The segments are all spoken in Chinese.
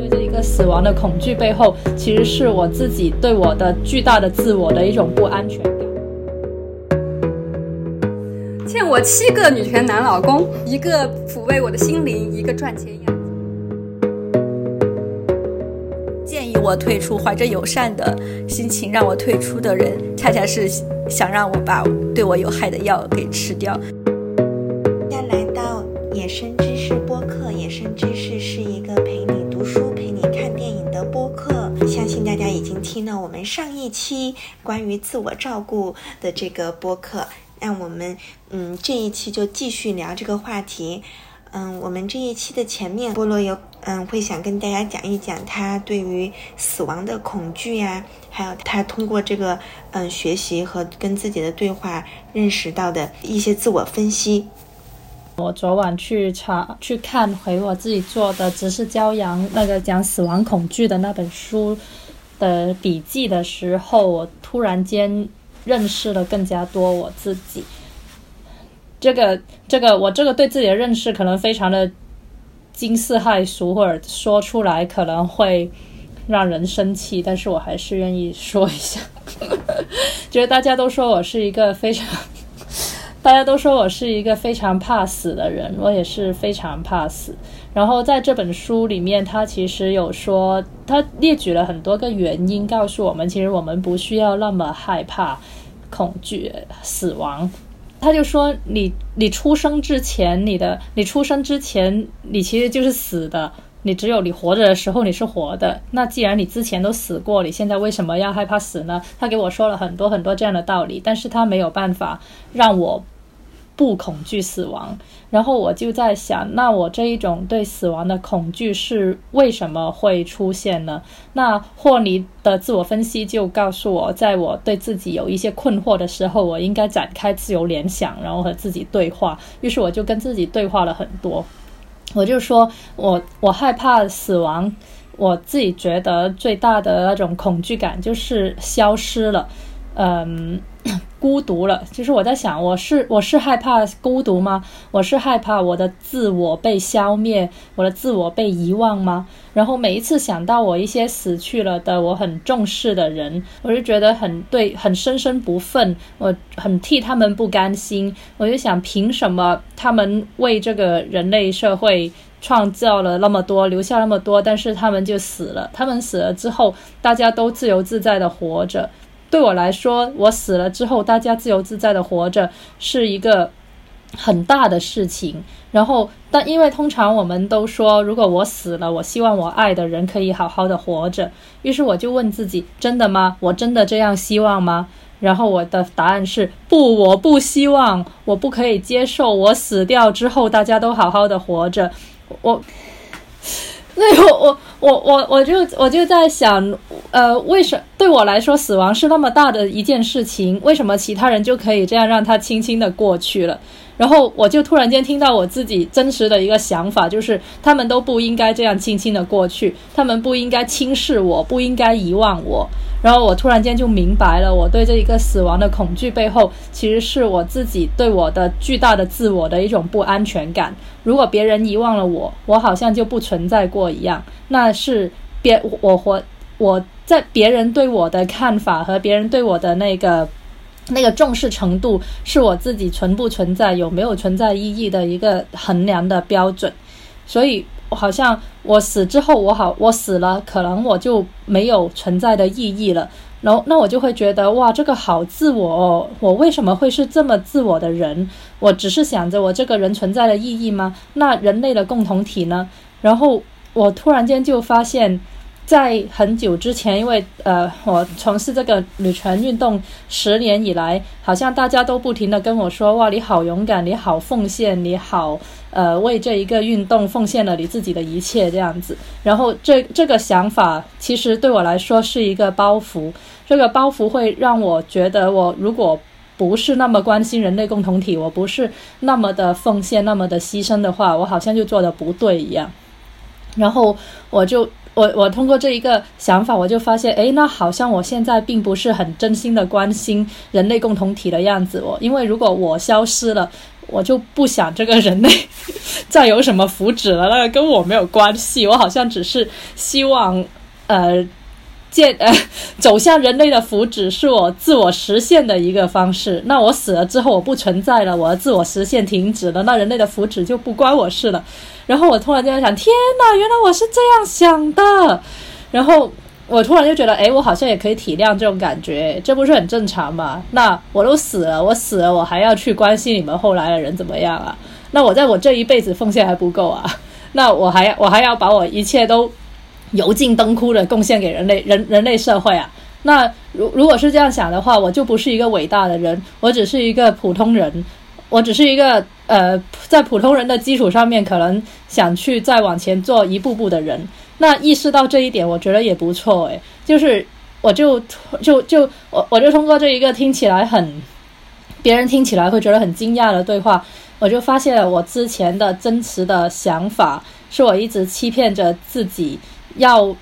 对这一个死亡的恐惧背后，其实是我自己对我的巨大的自我的一种不安全感。欠我七个女权男老公，一个抚慰我的心灵，一个赚钱养。建议我退出，怀着友善的心情让我退出的人，恰恰是想让我把对我有害的药给吃掉。上一期关于自我照顾的这个播客，那我们嗯这一期就继续聊这个话题。嗯，我们这一期的前面，菠萝有嗯会想跟大家讲一讲他对于死亡的恐惧呀，还有他通过这个嗯学习和跟自己的对话认识到的一些自我分析。我昨晚去查去看回我自己做的《只是骄阳》那个讲死亡恐惧的那本书的笔记的时候，我突然间认识了更加多我自己。这个这个，我这个对自己的认识可能非常的惊世骇俗，或者说出来可能会让人生气，但是我还是愿意说一下。觉得大家都说我是一个非常，大家都说我是一个非常怕死的人，我也是非常怕死。然后在这本书里面，他其实有说，他列举了很多个原因，告诉我们，其实我们不需要那么害怕、恐惧死亡。他就说：“你你出生之前，你的你出生之前，你其实就是死的。你只有你活着的时候，你是活的。那既然你之前都死过，你现在为什么要害怕死呢？”他给我说了很多很多这样的道理，但是他没有办法让我不恐惧死亡。然后我就在想，那我这一种对死亡的恐惧是为什么会出现呢？那霍尼的自我分析就告诉我，在我对自己有一些困惑的时候，我应该展开自由联想，然后和自己对话。于是我就跟自己对话了很多。我就说我我害怕死亡，我自己觉得最大的那种恐惧感就是消失了，嗯。孤独了，其实我在想，我是我是害怕孤独吗？我是害怕我的自我被消灭，我的自我被遗忘吗？然后每一次想到我一些死去了的我很重视的人，我就觉得很对，很深深不忿，我很替他们不甘心。我就想，凭什么他们为这个人类社会创造了那么多，留下那么多，但是他们就死了？他们死了之后，大家都自由自在的活着。对我来说，我死了之后，大家自由自在的活着是一个很大的事情。然后，但因为通常我们都说，如果我死了，我希望我爱的人可以好好的活着。于是我就问自己：真的吗？我真的这样希望吗？然后我的答案是：不，我不希望，我不可以接受我死掉之后大家都好好的活着。我。对，我我我我我就我就在想，呃，为什对我来说死亡是那么大的一件事情？为什么其他人就可以这样让它轻轻的过去了？然后我就突然间听到我自己真实的一个想法，就是他们都不应该这样轻轻的过去，他们不应该轻视我，不应该遗忘我。然后我突然间就明白了，我对这一个死亡的恐惧背后，其实是我自己对我的巨大的自我的一种不安全感。如果别人遗忘了我，我好像就不存在过一样。那是别我活我在别人对我的看法和别人对我的那个。那个重视程度是我自己存不存在、有没有存在意义的一个衡量的标准，所以好像我死之后，我好我死了，可能我就没有存在的意义了。然后那我就会觉得哇，这个好自我哦，我为什么会是这么自我的人？我只是想着我这个人存在的意义吗？那人类的共同体呢？然后我突然间就发现。在很久之前，因为呃，我从事这个女权运动十年以来，好像大家都不停的跟我说：“哇，你好勇敢，你好奉献，你好呃，为这一个运动奉献了你自己的一切。”这样子，然后这这个想法其实对我来说是一个包袱，这个包袱会让我觉得，我如果不是那么关心人类共同体，我不是那么的奉献，那么的牺牲的话，我好像就做的不对一样，然后我就。我我通过这一个想法，我就发现，哎，那好像我现在并不是很真心的关心人类共同体的样子。我因为如果我消失了，我就不想这个人类 再有什么福祉了，那个跟我没有关系。我好像只是希望，呃，见呃 走向人类的福祉是我自我实现的一个方式。那我死了之后我不存在了，我的自我实现停止了，那人类的福祉就不关我事了。然后我突然间想，天哪，原来我是这样想的。然后。我突然就觉得，哎，我好像也可以体谅这种感觉，这不是很正常吗？那我都死了，我死了，我还要去关心你们后来的人怎么样啊？那我在我这一辈子奉献还不够啊？那我还我还要把我一切都油尽灯枯的贡献给人类人人类社会啊？那如如果是这样想的话，我就不是一个伟大的人，我只是一个普通人，我只是一个呃，在普通人的基础上面，可能想去再往前做一步步的人。那意识到这一点，我觉得也不错诶。就是我就就就我我就通过这一个听起来很，别人听起来会觉得很惊讶的对话，我就发现了我之前的真实的想法，是我一直欺骗着自己，要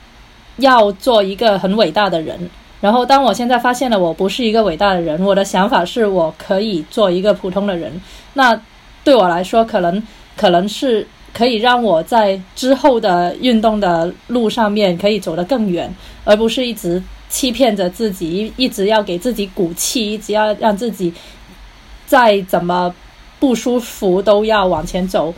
要做一个很伟大的人。然后当我现在发现了我不是一个伟大的人，我的想法是我可以做一个普通的人。那对我来说，可能可能是。可以让我在之后的运动的路上面可以走得更远，而不是一直欺骗着自己，一直要给自己鼓气，一直要让自己再怎么不舒服都要往前走。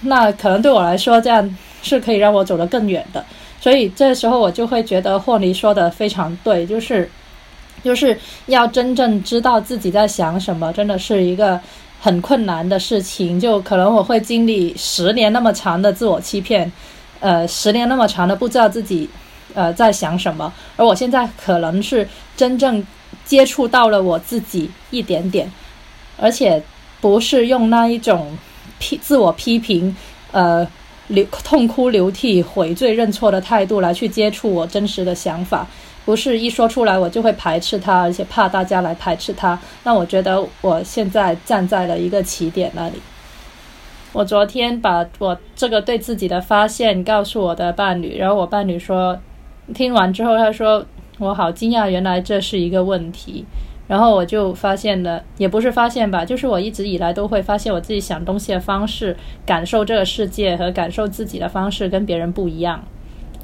那可能对我来说，这样是可以让我走得更远的。所以这时候我就会觉得霍尼说的非常对，就是就是要真正知道自己在想什么，真的是一个。很困难的事情，就可能我会经历十年那么长的自我欺骗，呃，十年那么长的不知道自己，呃，在想什么。而我现在可能是真正接触到了我自己一点点，而且不是用那一种批自我批评，呃，流痛哭流涕、悔罪认错的态度来去接触我真实的想法。不是一说出来我就会排斥他，而且怕大家来排斥他。那我觉得我现在站在了一个起点那里。我昨天把我这个对自己的发现告诉我的伴侣，然后我伴侣说，听完之后他说我好惊讶，原来这是一个问题。然后我就发现了，也不是发现吧，就是我一直以来都会发现我自己想东西的方式、感受这个世界和感受自己的方式跟别人不一样。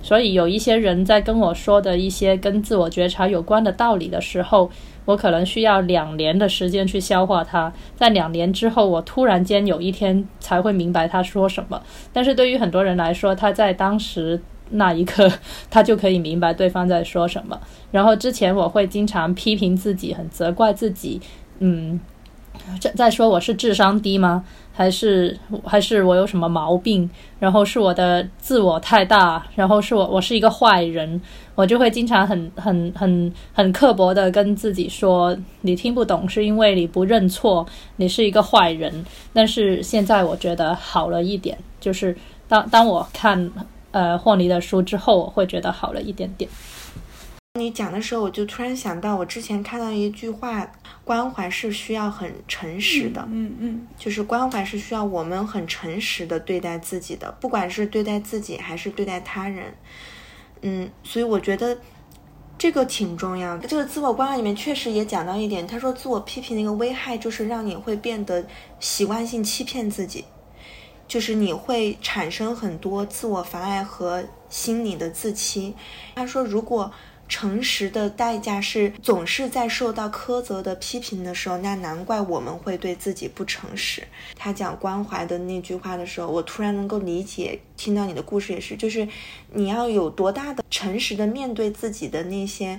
所以有一些人在跟我说的一些跟自我觉察有关的道理的时候，我可能需要两年的时间去消化它。在两年之后，我突然间有一天才会明白他说什么。但是对于很多人来说，他在当时那一刻，他就可以明白对方在说什么。然后之前我会经常批评自己，很责怪自己，嗯，在在说我是智商低吗？还是还是我有什么毛病？然后是我的自我太大，然后是我我是一个坏人，我就会经常很很很很刻薄的跟自己说：“你听不懂是因为你不认错，你是一个坏人。”但是现在我觉得好了一点，就是当当我看呃霍尼的书之后，我会觉得好了一点点。你讲的时候，我就突然想到，我之前看到一句话：关怀是需要很诚实的。嗯嗯，就是关怀是需要我们很诚实的对待自己的，不管是对待自己还是对待他人。嗯，所以我觉得这个挺重要的。这个自我关怀里面确实也讲到一点，他说自我批评的一个危害就是让你会变得习惯性欺骗自己，就是你会产生很多自我妨碍和心理的自欺。他说如果。诚实的代价是总是在受到苛责的批评的时候，那难怪我们会对自己不诚实。他讲关怀的那句话的时候，我突然能够理解。听到你的故事也是，就是你要有多大的诚实的面对自己的那些，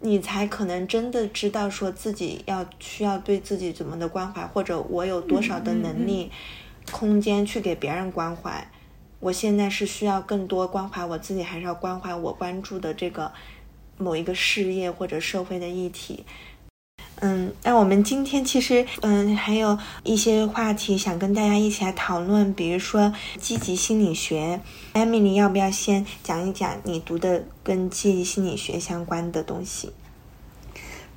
你才可能真的知道说自己要需要对自己怎么的关怀，或者我有多少的能力、空间去给别人关怀。我现在是需要更多关怀我自己，还是要关怀我关注的这个？某一个事业或者社会的议题，嗯，那我们今天其实，嗯，还有一些话题想跟大家一起来讨论，比如说积极心理学。艾米丽，要不要先讲一讲你读的跟积极心理学相关的东西？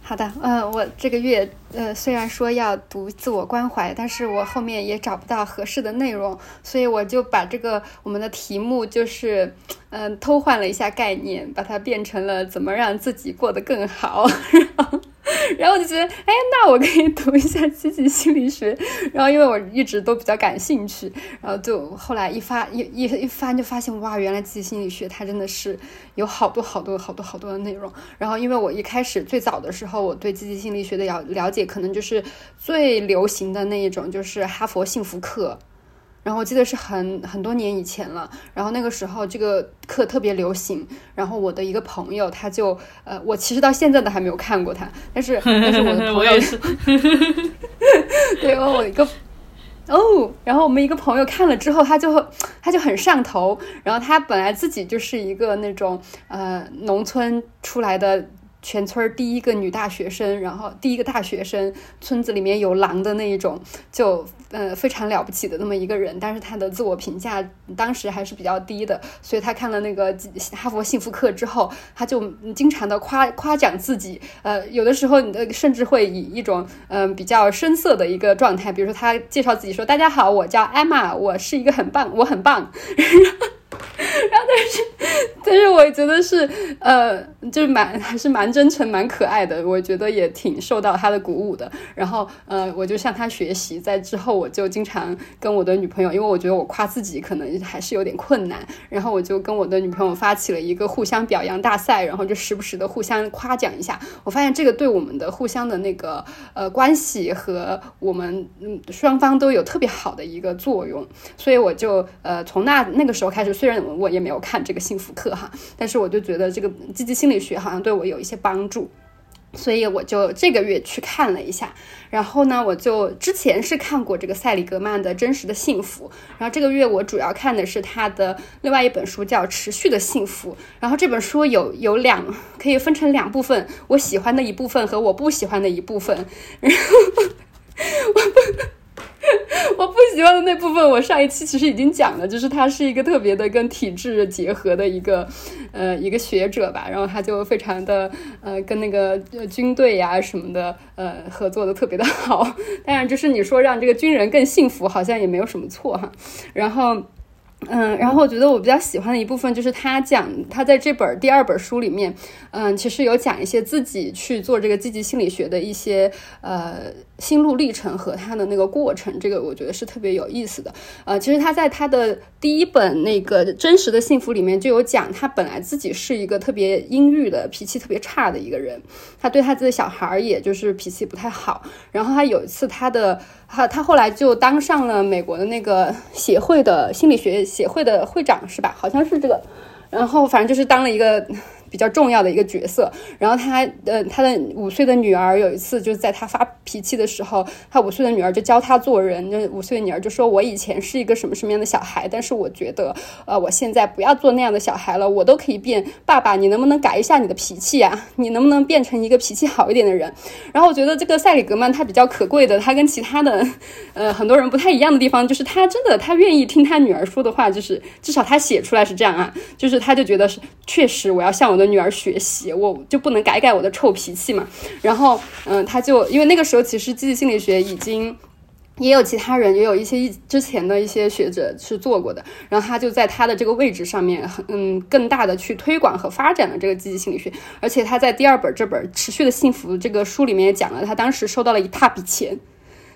好的，嗯，我这个月呃虽然说要读自我关怀，但是我后面也找不到合适的内容，所以我就把这个我们的题目就是嗯偷换了一下概念，把它变成了怎么让自己过得更好。然后我就觉得，哎，那我可以读一下积极心理学。然后因为我一直都比较感兴趣，然后就后来一发一一一翻就发现，哇，原来积极心理学它真的是有好多好多好多好多的内容。然后因为我一开始最早的时候，我对积极心理学的了了解，可能就是最流行的那一种，就是哈佛幸福课。然后我记得是很很多年以前了，然后那个时候这个课特别流行，然后我的一个朋友他就呃，我其实到现在都还没有看过他，但是 但是我的朋友是，对，然后我一个哦，然后我们一个朋友看了之后，他就他就很上头，然后他本来自己就是一个那种呃农村出来的。全村第一个女大学生，然后第一个大学生，村子里面有狼的那一种，就呃非常了不起的那么一个人。但是他的自我评价当时还是比较低的，所以他看了那个哈佛幸福课之后，他就经常的夸夸奖自己。呃，有的时候呃甚至会以一种嗯比较深色的一个状态，比如说他介绍自己说：“大家好，我叫艾玛，我是一个很棒，我很棒。” 然后，但是，但是，我觉得是，呃，就是蛮还是蛮真诚、蛮可爱的。我觉得也挺受到他的鼓舞的。然后，呃，我就向他学习。在之后，我就经常跟我的女朋友，因为我觉得我夸自己可能还是有点困难。然后，我就跟我的女朋友发起了一个互相表扬大赛，然后就时不时的互相夸奖一下。我发现这个对我们的互相的那个呃关系和我们嗯双方都有特别好的一个作用。所以，我就呃从那那个时候开始，虽然我。也没有看这个幸福课哈，但是我就觉得这个积极心理学好像对我有一些帮助，所以我就这个月去看了一下。然后呢，我就之前是看过这个塞里格曼的《真实的幸福》，然后这个月我主要看的是他的另外一本书，叫《持续的幸福》。然后这本书有有两可以分成两部分，我喜欢的一部分和我不喜欢的一部分。然后我。我不喜欢的那部分，我上一期其实已经讲了，就是他是一个特别的跟体制结合的一个，呃，一个学者吧，然后他就非常的，呃，跟那个军队呀什么的，呃，合作的特别的好。当然，就是你说让这个军人更幸福，好像也没有什么错哈。然后。嗯，然后我觉得我比较喜欢的一部分就是他讲他在这本第二本书里面，嗯，其实有讲一些自己去做这个积极心理学的一些呃心路历程和他的那个过程，这个我觉得是特别有意思的。呃，其实他在他的第一本那个真实的幸福里面就有讲，他本来自己是一个特别阴郁的脾气特别差的一个人，他对他自己小孩儿也就是脾气不太好。然后他有一次他的他他后来就当上了美国的那个协会的心理学。协会的会长是吧？好像是这个，然后反正就是当了一个。比较重要的一个角色，然后他呃，他的五岁的女儿有一次就是在他发脾气的时候，他五岁的女儿就教他做人，就五岁的女儿就说：“我以前是一个什么什么样的小孩，但是我觉得呃，我现在不要做那样的小孩了，我都可以变。爸爸，你能不能改一下你的脾气啊？你能不能变成一个脾气好一点的人？”然后我觉得这个塞里格曼他比较可贵的，他跟其他的呃很多人不太一样的地方，就是他真的他愿意听他女儿说的话，就是至少他写出来是这样啊，就是他就觉得是确实我要向我的。女儿学习，我就不能改改我的臭脾气嘛？然后，嗯，他就因为那个时候其实积极心理学已经也有其他人，也有一些一之前的一些学者是做过的。然后他就在他的这个位置上面，嗯，更大的去推广和发展了这个积极心理学。而且他在第二本这本《持续的幸福》这个书里面也讲了，他当时收到了一大笔钱。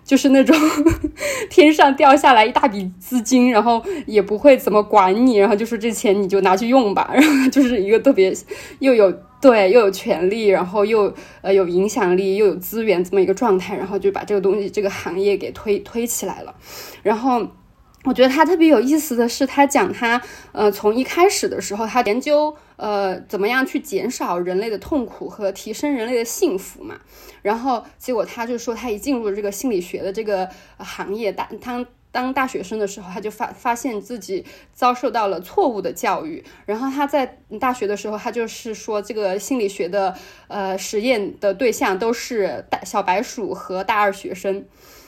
就是那种 天上掉下来一大笔资金，然后也不会怎么管你，然后就说这钱你就拿去用吧，然 后就是一个特别又有对又有权利，然后又呃有影响力又有资源这么一个状态，然后就把这个东西这个行业给推推起来了，然后。我觉得他特别有意思的是，他讲他呃从一开始的时候，他研究呃怎么样去减少人类的痛苦和提升人类的幸福嘛。然后结果他就说，他一进入这个心理学的这个行业，当当当大学生的时候，他就发发现自己遭受到了错误的教育。然后他在大学的时候，他就是说这个心理学的呃实验的对象都是大小白鼠和大二学生。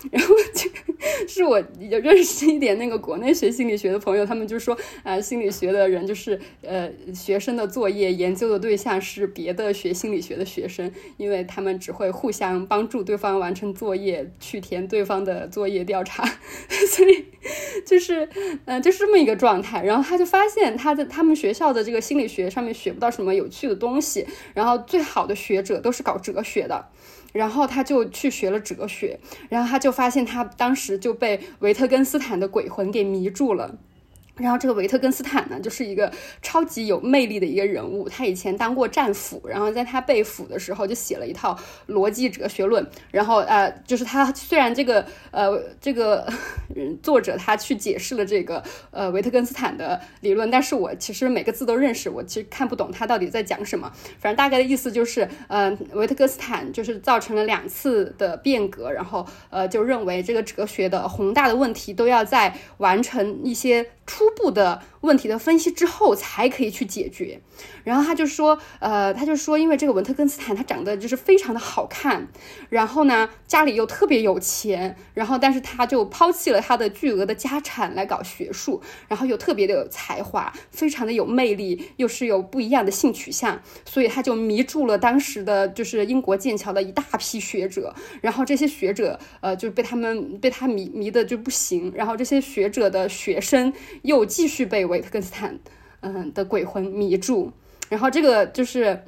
然后就是我也认识一点那个国内学心理学的朋友，他们就说啊，心理学的人就是呃，学生的作业研究的对象是别的学心理学的学生，因为他们只会互相帮助对方完成作业，去填对方的作业调查，所以就是嗯，就是这么一个状态。然后他就发现他在他们学校的这个心理学上面学不到什么有趣的东西，然后最好的学者都是搞哲学的。然后他就去学了哲学，然后他就发现他当时就被维特根斯坦的鬼魂给迷住了。然后这个维特根斯坦呢，就是一个超级有魅力的一个人物。他以前当过战俘，然后在他被俘的时候就写了一套逻辑哲学论。然后呃，就是他虽然这个呃这个作者他去解释了这个呃维特根斯坦的理论，但是我其实每个字都认识，我其实看不懂他到底在讲什么。反正大概的意思就是，呃，维特根斯坦就是造成了两次的变革，然后呃就认为这个哲学的宏大的问题都要在完成一些。初步的问题的分析之后，才可以去解决。然后他就说，呃，他就说，因为这个文特根斯坦他长得就是非常的好看，然后呢，家里又特别有钱，然后但是他就抛弃了他的巨额的家产来搞学术，然后又特别的有才华，非常的有魅力，又是有不一样的性取向，所以他就迷住了当时的就是英国剑桥的一大批学者，然后这些学者，呃，就被他们被他迷迷的就不行，然后这些学者的学生又又继续被维特根斯坦，嗯的鬼魂迷住。然后这个就是，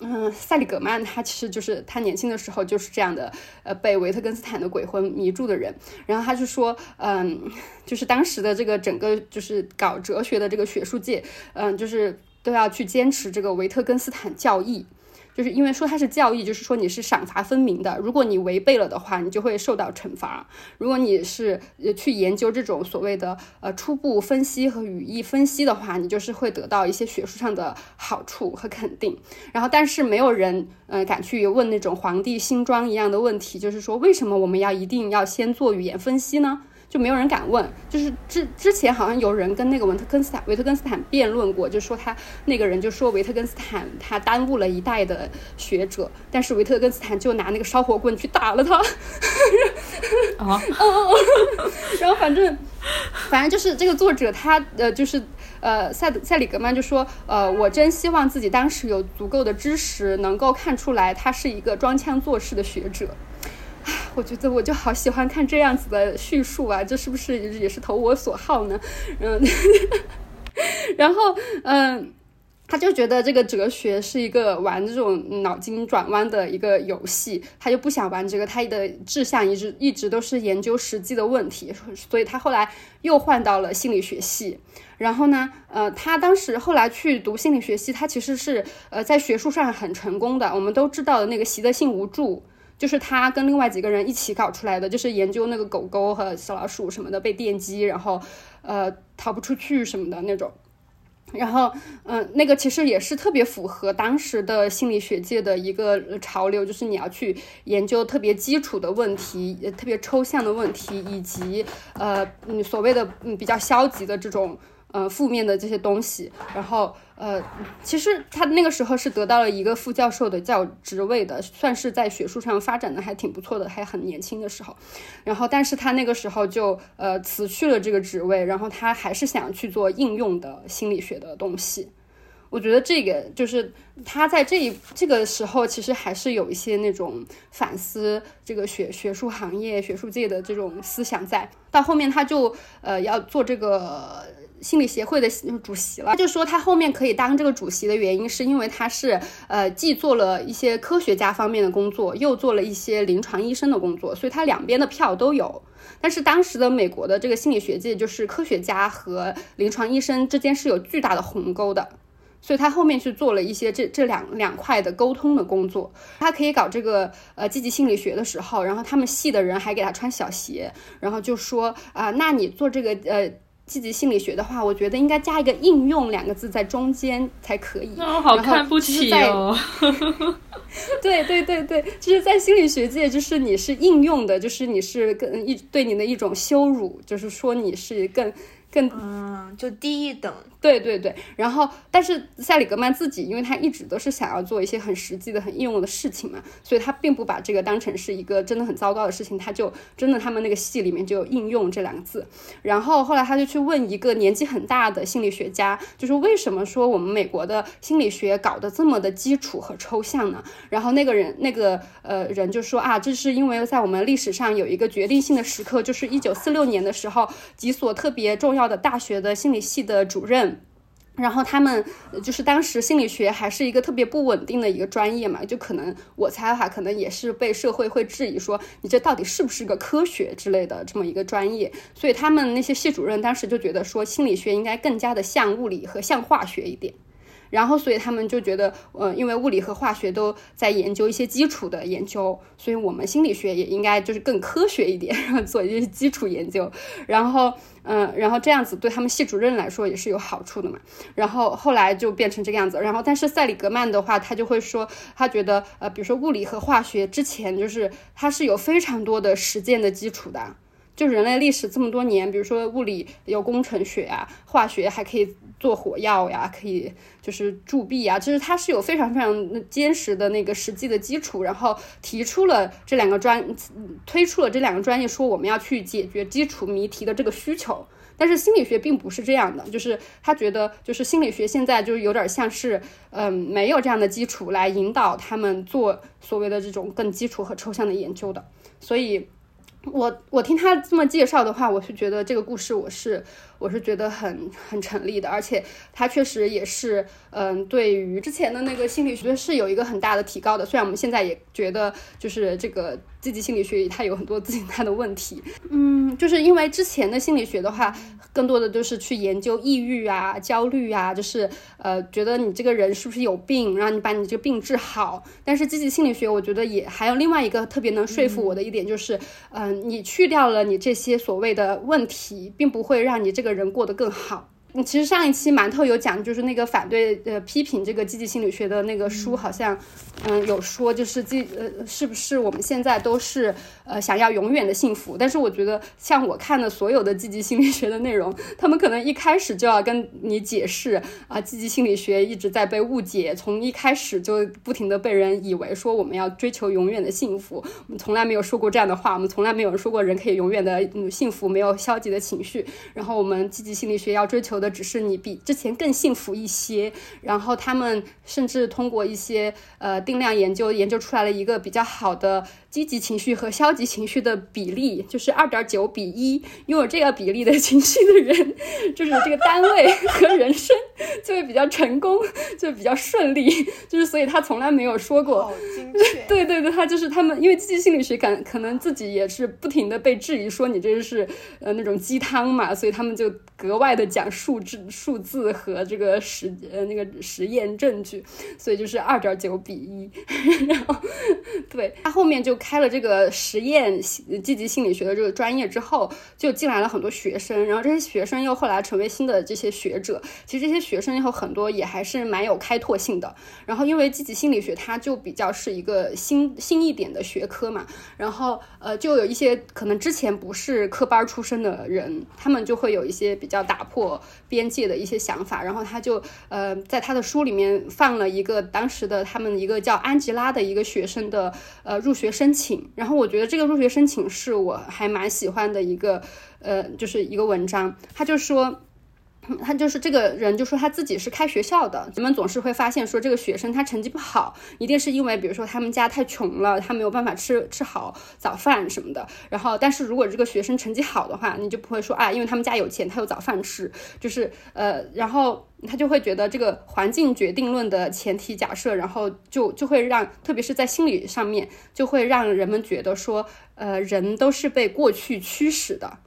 嗯，塞里格曼他其实就是他年轻的时候就是这样的，呃，被维特根斯坦的鬼魂迷住的人。然后他就说，嗯，就是当时的这个整个就是搞哲学的这个学术界，嗯，就是都要去坚持这个维特根斯坦教义。就是因为说它是教义，就是说你是赏罚分明的。如果你违背了的话，你就会受到惩罚。如果你是呃去研究这种所谓的呃初步分析和语义分析的话，你就是会得到一些学术上的好处和肯定。然后，但是没有人呃敢去问那种皇帝新装一样的问题，就是说为什么我们要一定要先做语言分析呢？就没有人敢问，就是之之前好像有人跟那个文特根斯坦维特根斯坦辩论过，就说他那个人就说维特根斯坦他耽误了一代的学者，但是维特根斯坦就拿那个烧火棍去打了他，啊，然后反正反正就是这个作者他呃就是呃塞塞里格曼就说呃我真希望自己当时有足够的知识能够看出来他是一个装腔作势的学者。我觉得我就好喜欢看这样子的叙述啊，这是不是也是投我所好呢？嗯，然后嗯，他就觉得这个哲学是一个玩这种脑筋转弯的一个游戏，他就不想玩这个，他的志向一直一直都是研究实际的问题，所以他后来又换到了心理学系。然后呢，呃，他当时后来去读心理学系，他其实是呃在学术上很成功的。我们都知道的那个习得性无助。就是他跟另外几个人一起搞出来的，就是研究那个狗狗和小老鼠什么的被电击，然后呃逃不出去什么的那种。然后嗯，那个其实也是特别符合当时的心理学界的一个潮流，就是你要去研究特别基础的问题、特别抽象的问题，以及呃你所谓的嗯比较消极的这种。呃，负面的这些东西，然后呃，其实他那个时候是得到了一个副教授的教职位的，算是在学术上发展的还挺不错的，还很年轻的时候。然后，但是他那个时候就呃辞去了这个职位，然后他还是想去做应用的心理学的东西。我觉得这个就是他在这一这个时候，其实还是有一些那种反思这个学学术行业、学术界的这种思想在。到后面他就呃要做这个。心理协会的主席了，他就说他后面可以当这个主席的原因，是因为他是呃既做了一些科学家方面的工作，又做了一些临床医生的工作，所以他两边的票都有。但是当时的美国的这个心理学界，就是科学家和临床医生之间是有巨大的鸿沟的，所以他后面去做了一些这这两两块的沟通的工作。他可以搞这个呃积极心理学的时候，然后他们系的人还给他穿小鞋，然后就说啊，那你做这个呃。积极心理学的话，我觉得应该加一个“应用”两个字在中间才可以。哦，好看不起哦。对对对对，就是在心理学界，就是你是应用的，就是你是更一对你的一种羞辱，就是说你是更。更嗯，就低一等，对对对。然后，但是塞里格曼自己，因为他一直都是想要做一些很实际的、很应用的事情嘛，所以他并不把这个当成是一个真的很糟糕的事情。他就真的，他们那个系里面就有应用这两个字。然后后来他就去问一个年纪很大的心理学家，就是为什么说我们美国的心理学搞得这么的基础和抽象呢？然后那个人，那个呃人就说啊，这是因为在我们历史上有一个决定性的时刻，就是一九四六年的时候，几所特别重要。的大学的心理系的主任，然后他们就是当时心理学还是一个特别不稳定的一个专业嘛，就可能我猜哈，可能也是被社会会质疑说你这到底是不是个科学之类的这么一个专业。所以他们那些系主任当时就觉得说心理学应该更加的像物理和像化学一点。然后，所以他们就觉得，呃，因为物理和化学都在研究一些基础的研究，所以我们心理学也应该就是更科学一点，然后做一些基础研究。然后，嗯，然后这样子对他们系主任来说也是有好处的嘛。然后后来就变成这个样子。然后，但是塞里格曼的话，他就会说，他觉得，呃，比如说物理和化学之前就是它是有非常多的实践的基础的。就人类历史这么多年，比如说物理有工程学啊，化学还可以做火药呀，可以就是铸币啊，就是它是有非常非常坚实的那个实际的基础，然后提出了这两个专，推出了这两个专业，说我们要去解决基础谜题的这个需求。但是心理学并不是这样的，就是他觉得就是心理学现在就是有点像是，嗯，没有这样的基础来引导他们做所谓的这种更基础和抽象的研究的，所以。我我听他这么介绍的话，我是觉得这个故事我是我是觉得很很成立的，而且他确实也是嗯，对于之前的那个心理学是有一个很大的提高的。虽然我们现在也觉得就是这个积极心理学它有很多自己大的问题，嗯，就是因为之前的心理学的话，更多的就是去研究抑郁啊、焦虑啊，就是呃觉得你这个人是不是有病，让你把你这个病治好。但是积极心理学，我觉得也还有另外一个特别能说服我的一点，就是嗯。你去掉了你这些所谓的问题，并不会让你这个人过得更好。你其实上一期馒头有讲，就是那个反对呃批评这个积极心理学的那个书，好像嗯有说，就是积呃是不是我们现在都是呃想要永远的幸福？但是我觉得像我看的所有的积极心理学的内容，他们可能一开始就要跟你解释啊，积极心理学一直在被误解，从一开始就不停的被人以为说我们要追求永远的幸福，我们从来没有说过这样的话，我们从来没有人说过人可以永远的嗯幸福，没有消极的情绪。然后我们积极心理学要追求。的只是你比之前更幸福一些，然后他们甚至通过一些呃定量研究研究出来了一个比较好的。积极情绪和消极情绪的比例就是二点九比一，拥有这个比例的情绪的人，就是这个单位和人生就会比较成功，就比较顺利。就是所以他从来没有说过，对对对，他就是他们，因为积极心理学感可能自己也是不停的被质疑说你这是呃那种鸡汤嘛，所以他们就格外的讲数字、数字和这个实呃那个实验证据，所以就是二点九比一，然后对他后面就。开了这个实验积极心理学的这个专业之后，就进来了很多学生，然后这些学生又后来成为新的这些学者。其实这些学生以后很多也还是蛮有开拓性的。然后因为积极心理学它就比较是一个新新一点的学科嘛，然后呃就有一些可能之前不是科班出身的人，他们就会有一些比较打破边界的一些想法。然后他就呃在他的书里面放了一个当时的他们一个叫安吉拉的一个学生的呃入学申。请，然后我觉得这个入学申请是我还蛮喜欢的一个，呃，就是一个文章。他就说，他就是这个人就说他自己是开学校的，人们总是会发现说这个学生他成绩不好，一定是因为比如说他们家太穷了，他没有办法吃吃好早饭什么的。然后，但是如果这个学生成绩好的话，你就不会说啊，因为他们家有钱，他有早饭吃，就是呃，然后。他就会觉得这个环境决定论的前提假设，然后就就会让，特别是在心理上面，就会让人们觉得说，呃，人都是被过去驱使的。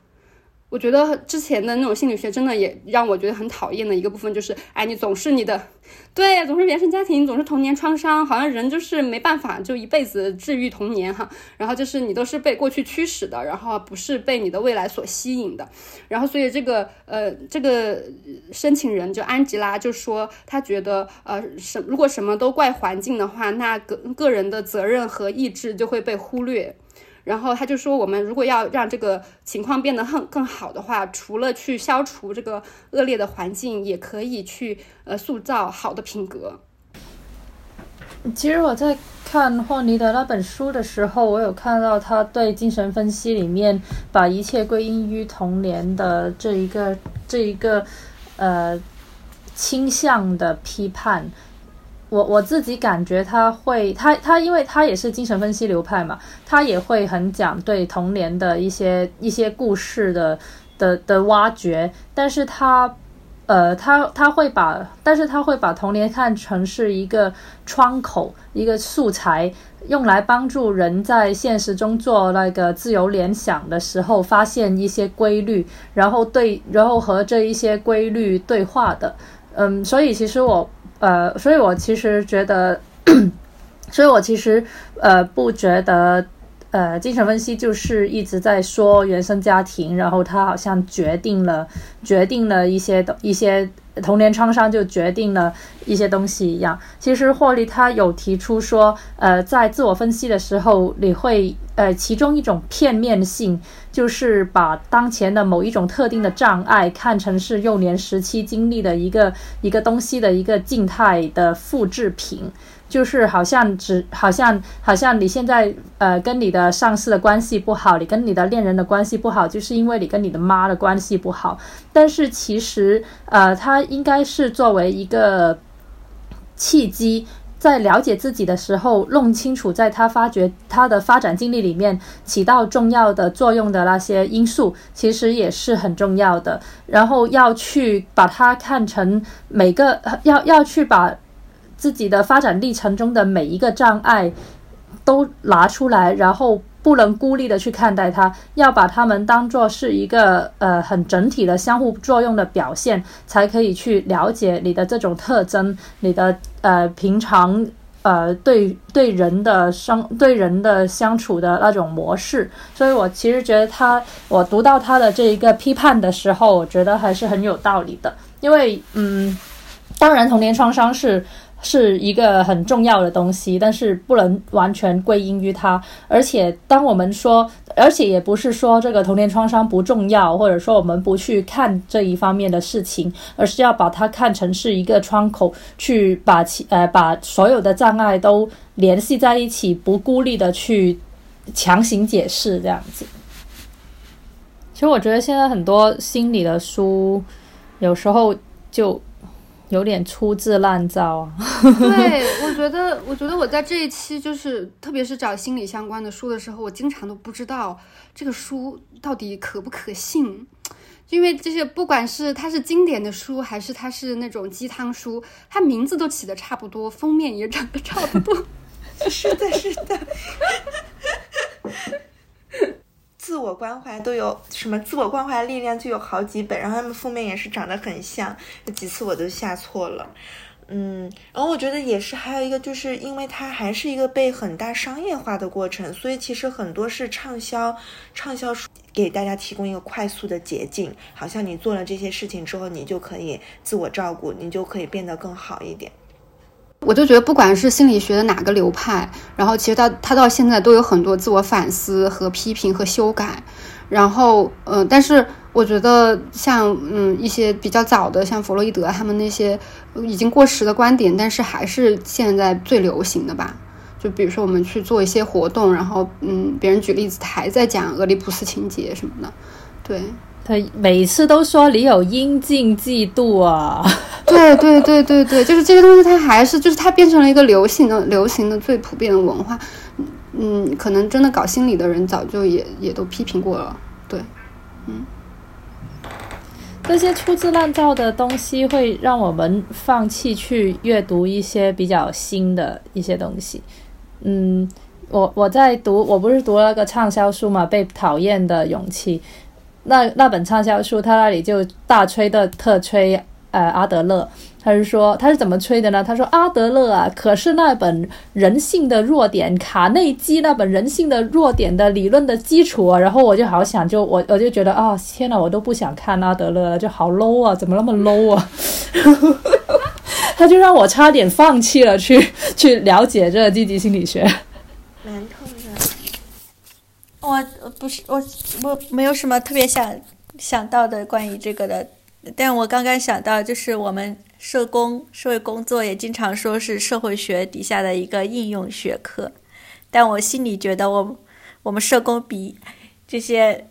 我觉得之前的那种心理学真的也让我觉得很讨厌的一个部分就是，哎，你总是你的，对，总是原生家庭，总是童年创伤，好像人就是没办法就一辈子治愈童年哈。然后就是你都是被过去驱使的，然后不是被你的未来所吸引的。然后所以这个呃这个申请人就安吉拉就说，他觉得呃什如果什么都怪环境的话，那个个人的责任和意志就会被忽略。然后他就说，我们如果要让这个情况变得更更好的话，除了去消除这个恶劣的环境，也可以去呃塑造好的品格。其实我在看霍尼的那本书的时候，我有看到他对精神分析里面把一切归因于童年的这一个这一个呃倾向的批判。我我自己感觉他会，他他因为他也是精神分析流派嘛，他也会很讲对童年的一些一些故事的的的挖掘，但是他呃，他他会把，但是他会把童年看成是一个窗口，一个素材，用来帮助人在现实中做那个自由联想的时候，发现一些规律，然后对，然后和这一些规律对话的。嗯，所以其实我，呃，所以我其实觉得，所以我其实，呃，不觉得。呃，精神分析就是一直在说原生家庭，然后他好像决定了决定了一些的一些童年创伤，就决定了一些东西一样。其实霍利他有提出说，呃，在自我分析的时候，你会呃，其中一种片面性，就是把当前的某一种特定的障碍看成是幼年时期经历的一个一个东西的一个静态的复制品。就是好像只好像好像你现在呃跟你的上司的关系不好，你跟你的恋人的关系不好，就是因为你跟你的妈的关系不好。但是其实呃，他应该是作为一个契机，在了解自己的时候，弄清楚在他发掘他的发展经历里面起到重要的作用的那些因素，其实也是很重要的。然后要去把它看成每个要要去把。自己的发展历程中的每一个障碍都拿出来，然后不能孤立的去看待它，要把它们当做是一个呃很整体的相互作用的表现，才可以去了解你的这种特征，你的呃平常呃对对人的相对人的相处的那种模式。所以我其实觉得他，我读到他的这一个批判的时候，我觉得还是很有道理的，因为嗯，当然童年创伤是。是一个很重要的东西，但是不能完全归因于它。而且，当我们说，而且也不是说这个童年创伤不重要，或者说我们不去看这一方面的事情，而是要把它看成是一个窗口，去把其呃把所有的障碍都联系在一起，不孤立的去强行解释这样子。其实我觉得现在很多心理的书，有时候就。有点粗制滥造啊！对，我觉得，我觉得我在这一期就是，特别是找心理相关的书的时候，我经常都不知道这个书到底可不可信，因为这些不管是它是经典的书，还是它是那种鸡汤书，它名字都起的差不多，封面也长得差不多。是的，是的。自我关怀都有什么？自我关怀力量就有好几本，然后他们封面也是长得很像，有几次我都下错了。嗯，然后我觉得也是，还有一个就是因为它还是一个被很大商业化的过程，所以其实很多是畅销，畅销书给大家提供一个快速的捷径，好像你做了这些事情之后，你就可以自我照顾，你就可以变得更好一点。我就觉得，不管是心理学的哪个流派，然后其实到他到现在都有很多自我反思和批评和修改。然后，嗯，但是我觉得像嗯一些比较早的，像弗洛伊德他们那些已经过时的观点，但是还是现在最流行的吧。就比如说我们去做一些活动，然后嗯，别人举例子，他还在讲俄狄浦斯情节什么的，对。他每次都说你有阴茎嫉妒啊，对对对对对，就是这些东西，它还是就是它变成了一个流行的、流行的最普遍的文化。嗯，可能真的搞心理的人早就也也都批评过了。对，嗯，这些粗制滥造的东西会让我们放弃去阅读一些比较新的一些东西。嗯，我我在读，我不是读了个畅销书嘛，《被讨厌的勇气》。那那本畅销书，他那里就大吹的特吹，呃，阿德勒，他是说他是怎么吹的呢？他说阿德勒啊，可是那本人性的弱点，卡内基那本人性的弱点的理论的基础啊。然后我就好想，就我我就觉得啊，天呐，我都不想看阿德勒了，就好 low 啊，怎么那么 low 啊？他就让我差点放弃了去去了解这个积极心理学。我不是我我没有什么特别想想到的关于这个的，但我刚刚想到就是我们社工社会工作也经常说是社会学底下的一个应用学科，但我心里觉得我我们社工比这些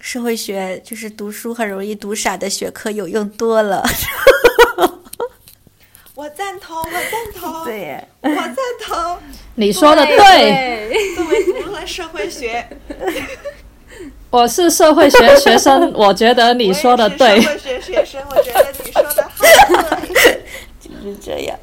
社会学就是读书很容易读傻的学科有用多了。我赞同，我赞同，对，我赞同。你说的对。作为读了社会学，我是社会学学生，我觉得你说的对。社会学学生，我觉得你说的好，就是这样。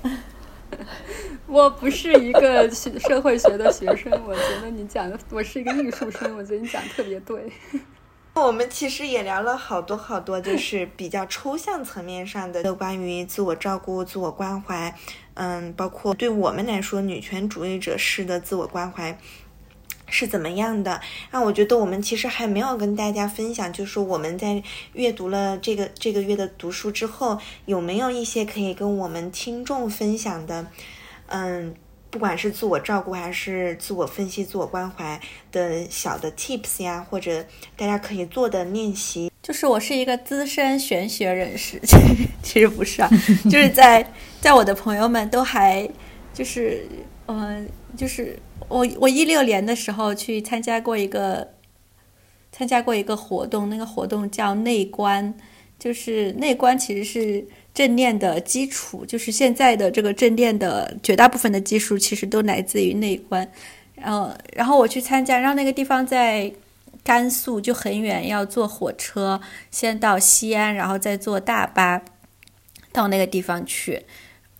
我不是一个学社会学的学生，我觉得你讲的，我是一个艺术生，我觉得你讲特别对。我们其实也聊了好多好多，就是比较抽象层面上的关于自我照顾、自我关怀，嗯，包括对我们来说，女权主义者式的自我关怀是怎么样的。那我觉得我们其实还没有跟大家分享，就是我们在阅读了这个这个月的读书之后，有没有一些可以跟我们听众分享的，嗯。不管是自我照顾还是自我分析、自我关怀的小的 tips 呀，或者大家可以做的练习，就是我是一个资深玄学人士，其实不是啊，就是在在我的朋友们都还就是嗯，就是我我一六年的时候去参加过一个参加过一个活动，那个活动叫内观，就是内观其实是。正念的基础就是现在的这个正念的绝大部分的技术其实都来自于内观，然后然后我去参加，然后那个地方在甘肃就很远，要坐火车先到西安，然后再坐大巴到那个地方去。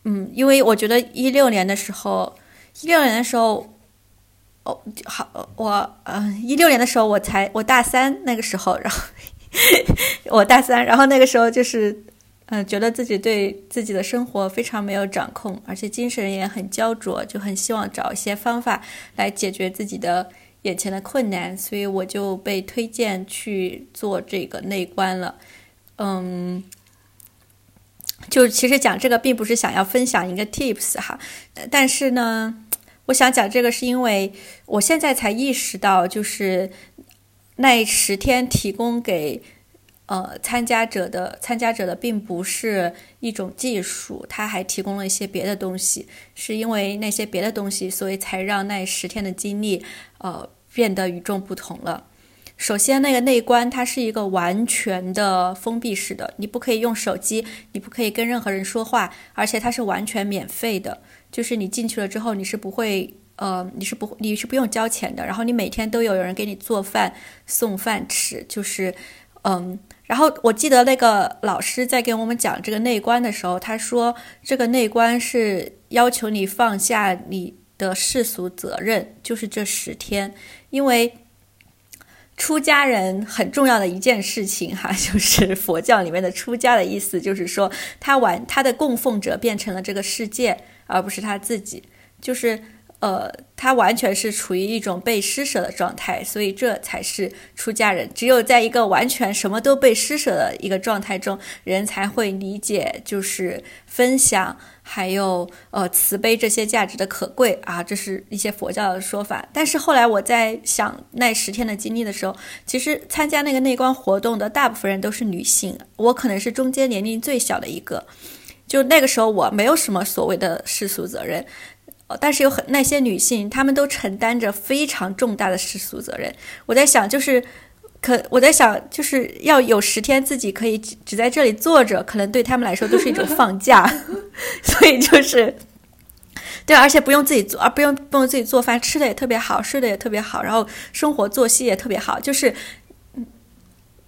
嗯，因为我觉得一六年的时候，一六年的时候，哦好，我嗯一六年的时候我才我大三那个时候，然后我大三，然后那个时候就是。嗯，觉得自己对自己的生活非常没有掌控，而且精神也很焦灼，就很希望找一些方法来解决自己的眼前的困难，所以我就被推荐去做这个内观了。嗯，就其实讲这个并不是想要分享一个 tips 哈，但是呢，我想讲这个是因为我现在才意识到，就是那十天提供给。呃，参加者的参加者的并不是一种技术，他还提供了一些别的东西，是因为那些别的东西，所以才让那十天的经历，呃，变得与众不同了。首先，那个内观它是一个完全的封闭式的，你不可以用手机，你不可以跟任何人说话，而且它是完全免费的，就是你进去了之后，你是不会，呃，你是不，你是不用交钱的，然后你每天都有人给你做饭送饭吃，就是，嗯。然后我记得那个老师在给我们讲这个内观的时候，他说这个内观是要求你放下你的世俗责任，就是这十天，因为出家人很重要的一件事情哈，就是佛教里面的出家的意思，就是说他完他的供奉者变成了这个世界，而不是他自己，就是。呃，他完全是处于一种被施舍的状态，所以这才是出家人。只有在一个完全什么都被施舍的一个状态中，人才会理解就是分享，还有呃慈悲这些价值的可贵啊，这是一些佛教的说法。但是后来我在想那十天的经历的时候，其实参加那个内观活动的大部分人都是女性，我可能是中间年龄最小的一个。就那个时候，我没有什么所谓的世俗责任。但是有很那些女性，她们都承担着非常重大的世俗责任。我在想，就是可我在想，就是要有十天自己可以只在这里坐着，可能对他们来说都是一种放假。所以就是对，而且不用自己做，而不用不用自己做饭，吃的也特别好，睡的也特别好，然后生活作息也特别好。就是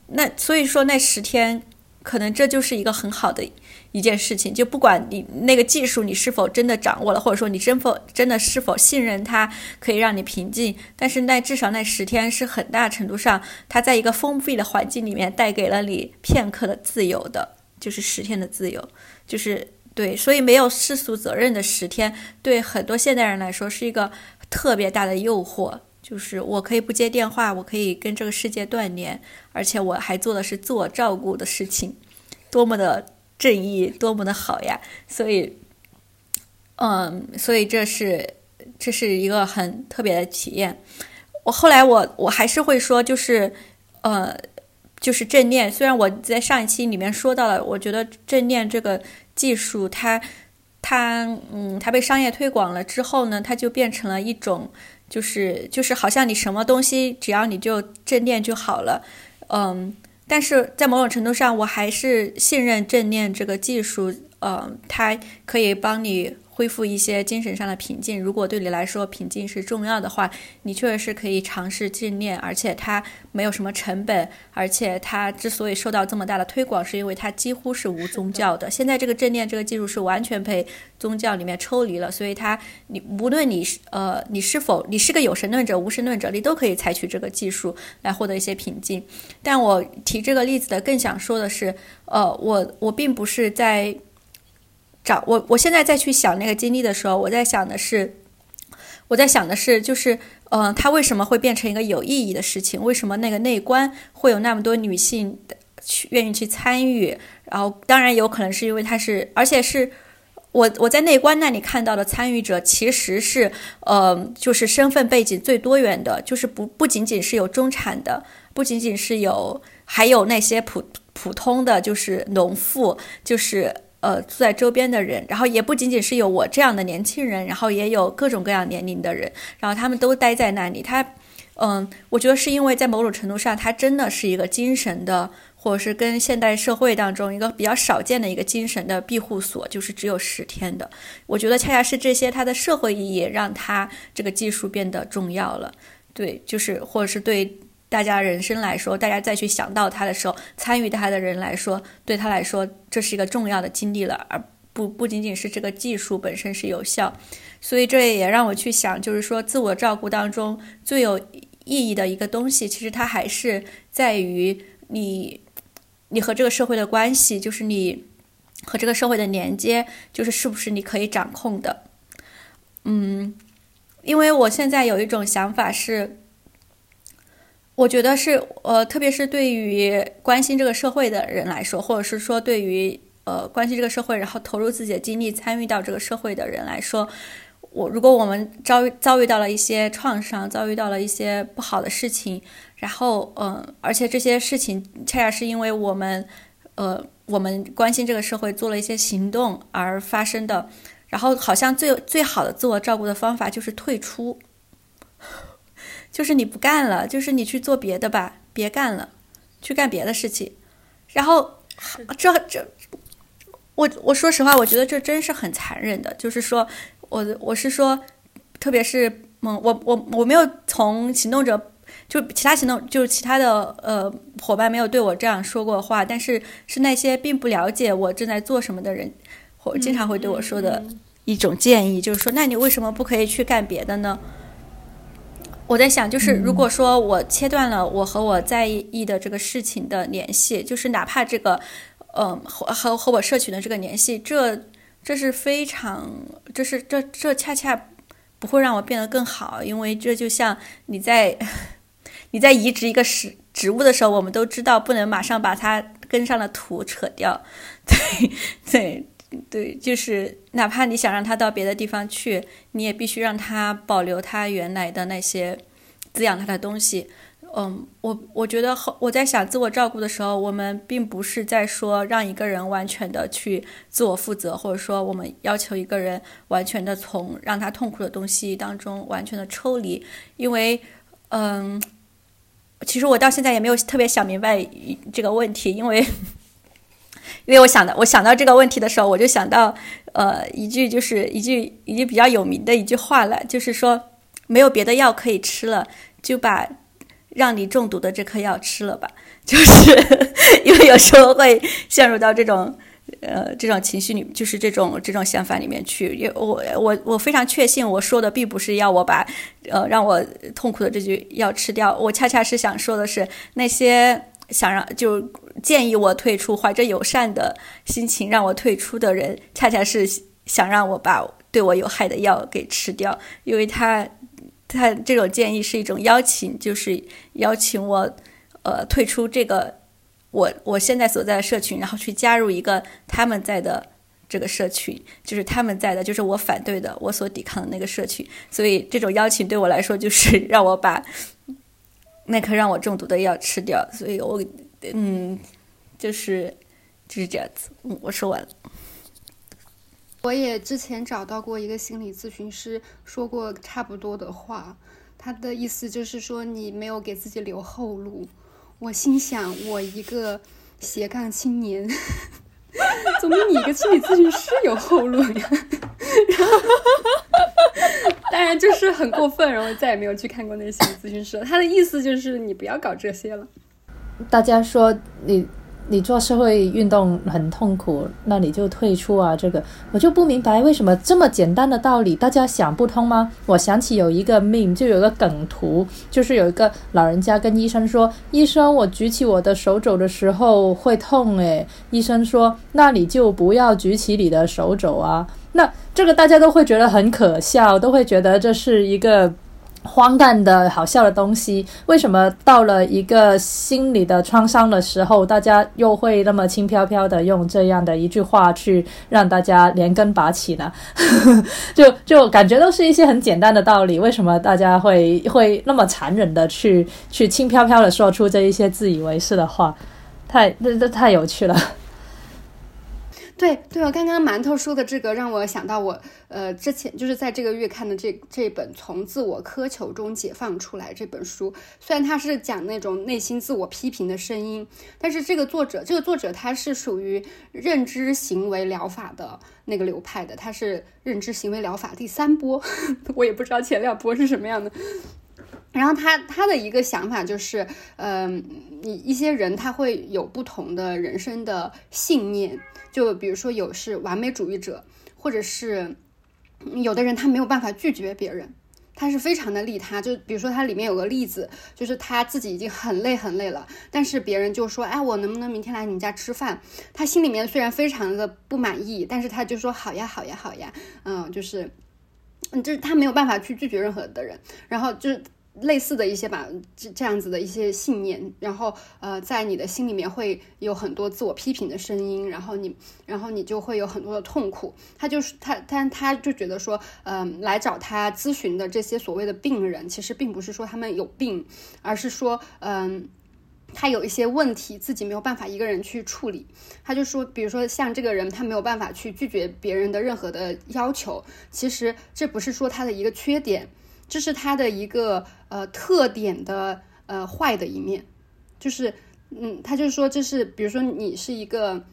那所以说那十天，可能这就是一个很好的。一件事情，就不管你那个技术你是否真的掌握了，或者说你真否真的是否信任它可以让你平静，但是那至少那十天是很大程度上，它在一个封闭的环境里面带给了你片刻的自由的，就是十天的自由，就是对，所以没有世俗责任的十天，对很多现代人来说是一个特别大的诱惑，就是我可以不接电话，我可以跟这个世界断联，而且我还做的是自我照顾的事情，多么的。正义多么的好呀！所以，嗯，所以这是这是一个很特别的体验。我后来我我还是会说，就是呃，就是正念。虽然我在上一期里面说到了，我觉得正念这个技术，它它嗯，它被商业推广了之后呢，它就变成了一种，就是就是好像你什么东西只要你就正念就好了，嗯。但是在某种程度上，我还是信任正念这个技术，呃，它可以帮你恢复一些精神上的平静。如果对你来说平静是重要的话，你确实是可以尝试正念，而且它没有什么成本，而且它之所以受到这么大的推广，是因为它几乎是无宗教的。现在这个正念这个技术是完全被宗教里面抽离了，所以它你无论你是呃你是否你是个有神论者、无神论者，你都可以采取这个技术来获得一些平静。但我提这个例子的更想说的是，呃，我我并不是在。找我，我现在再去想那个经历的时候，我在想的是，我在想的是，就是，嗯，它为什么会变成一个有意义的事情？为什么那个内观会有那么多女性去愿意去参与？然后，当然有可能是因为它是，而且是我我在内观那里看到的参与者，其实是，呃，就是身份背景最多元的，就是不不仅仅是有中产的，不仅仅是有，还有那些普普通的就是农妇，就是。呃，住在周边的人，然后也不仅仅是有我这样的年轻人，然后也有各种各样年龄的人，然后他们都待在那里。他，嗯，我觉得是因为在某种程度上，它真的是一个精神的，或者是跟现代社会当中一个比较少见的一个精神的庇护所，就是只有十天的。我觉得恰恰是这些它的社会意义，让它这个技术变得重要了。对，就是或者是对。大家人生来说，大家再去想到他的时候，参与他的人来说，对他来说，这是一个重要的经历了，而不不仅仅是这个技术本身是有效。所以这也让我去想，就是说，自我照顾当中最有意义的一个东西，其实它还是在于你，你和这个社会的关系，就是你和这个社会的连接，就是是不是你可以掌控的。嗯，因为我现在有一种想法是。我觉得是，呃，特别是对于关心这个社会的人来说，或者是说对于呃关心这个社会，然后投入自己的精力参与到这个社会的人来说，我如果我们遭遇遭遇到了一些创伤，遭遇到了一些不好的事情，然后嗯，而且这些事情恰恰是因为我们呃我们关心这个社会做了一些行动而发生的，然后好像最最好的自我照顾的方法就是退出。就是你不干了，就是你去做别的吧，别干了，去干别的事情。然后这这，我我说实话，我觉得这真是很残忍的。就是说，我我是说，特别是嗯，我我我没有从行动者，就其他行动，就是其他的呃伙伴没有对我这样说过话，但是是那些并不了解我正在做什么的人，或经常会对我说的一种建议，就是说，那你为什么不可以去干别的呢？我在想，就是如果说我切断了我和我在意的这个事情的联系，就是哪怕这个，嗯，和和和我社群的这个联系，这这是非常，这是这这恰恰不会让我变得更好，因为这就像你在 你在移植一个植植物的时候，我们都知道不能马上把它根上的土扯掉，对 对。对，就是哪怕你想让他到别的地方去，你也必须让他保留他原来的那些滋养他的东西。嗯，我我觉得我在想自我照顾的时候，我们并不是在说让一个人完全的去自我负责，或者说我们要求一个人完全的从让他痛苦的东西当中完全的抽离。因为，嗯，其实我到现在也没有特别想明白这个问题，因为。因为我想的，我想到这个问题的时候，我就想到，呃，一句就是一句一句比较有名的一句话了，就是说，没有别的药可以吃了，就把让你中毒的这颗药吃了吧。就是因为有时候会陷入到这种，呃，这种情绪里，就是这种这种想法里面去。因为我我我非常确信，我说的并不是要我把，呃，让我痛苦的这句药吃掉。我恰恰是想说的是那些。想让就建议我退出，怀着友善的心情让我退出的人，恰恰是想让我把对我有害的药给吃掉，因为他他这种建议是一种邀请，就是邀请我呃退出这个我我现在所在的社群，然后去加入一个他们在的这个社群，就是他们在的，就是我反对的，我所抵抗的那个社群。所以这种邀请对我来说，就是让我把。那颗让我中毒的药吃掉，所以我，嗯，就是就是这样子。我说完了。我也之前找到过一个心理咨询师，说过差不多的话。他的意思就是说，你没有给自己留后路。我心想，我一个斜杠青年，总比你一个心理咨询师有后路呀。然后，当然就是很过分，然后再也没有去看过那些心理咨询师。他的意思就是你不要搞这些了。大家说你你做社会运动很痛苦，那你就退出啊！这个我就不明白为什么这么简单的道理大家想不通吗？我想起有一个 meme，就有个梗图，就是有一个老人家跟医生说：“医生，我举起我的手肘的时候会痛。”诶，医生说：“那你就不要举起你的手肘啊。”那这个大家都会觉得很可笑，都会觉得这是一个。荒诞的好笑的东西，为什么到了一个心理的创伤的时候，大家又会那么轻飘飘的用这样的一句话去让大家连根拔起呢？就就感觉都是一些很简单的道理，为什么大家会会那么残忍的去去轻飘飘的说出这一些自以为是的话？太这这太有趣了。对对，我刚刚馒头说的这个让我想到我呃之前就是在这个月看的这这本《从自我苛求中解放出来》这本书，虽然它是讲那种内心自我批评的声音，但是这个作者这个作者他是属于认知行为疗法的那个流派的，他是认知行为疗法第三波，我也不知道前两波是什么样的。然后他他的一个想法就是，嗯，你一些人他会有不同的人生的信念。就比如说有是完美主义者，或者是有的人他没有办法拒绝别人，他是非常的利他。就比如说他里面有个例子，就是他自己已经很累很累了，但是别人就说，哎，我能不能明天来你们家吃饭？他心里面虽然非常的不满意，但是他就说好呀好呀好呀，嗯，就是，嗯，就是他没有办法去拒绝任何的人，然后就是。类似的一些吧，这这样子的一些信念，然后呃，在你的心里面会有很多自我批评的声音，然后你，然后你就会有很多的痛苦。他就是他，但他就觉得说，嗯，来找他咨询的这些所谓的病人，其实并不是说他们有病，而是说，嗯，他有一些问题自己没有办法一个人去处理。他就说，比如说像这个人，他没有办法去拒绝别人的任何的要求，其实这不是说他的一个缺点。这是他的一个呃特点的呃坏的一面，就是嗯，他就说这是比如说你是一个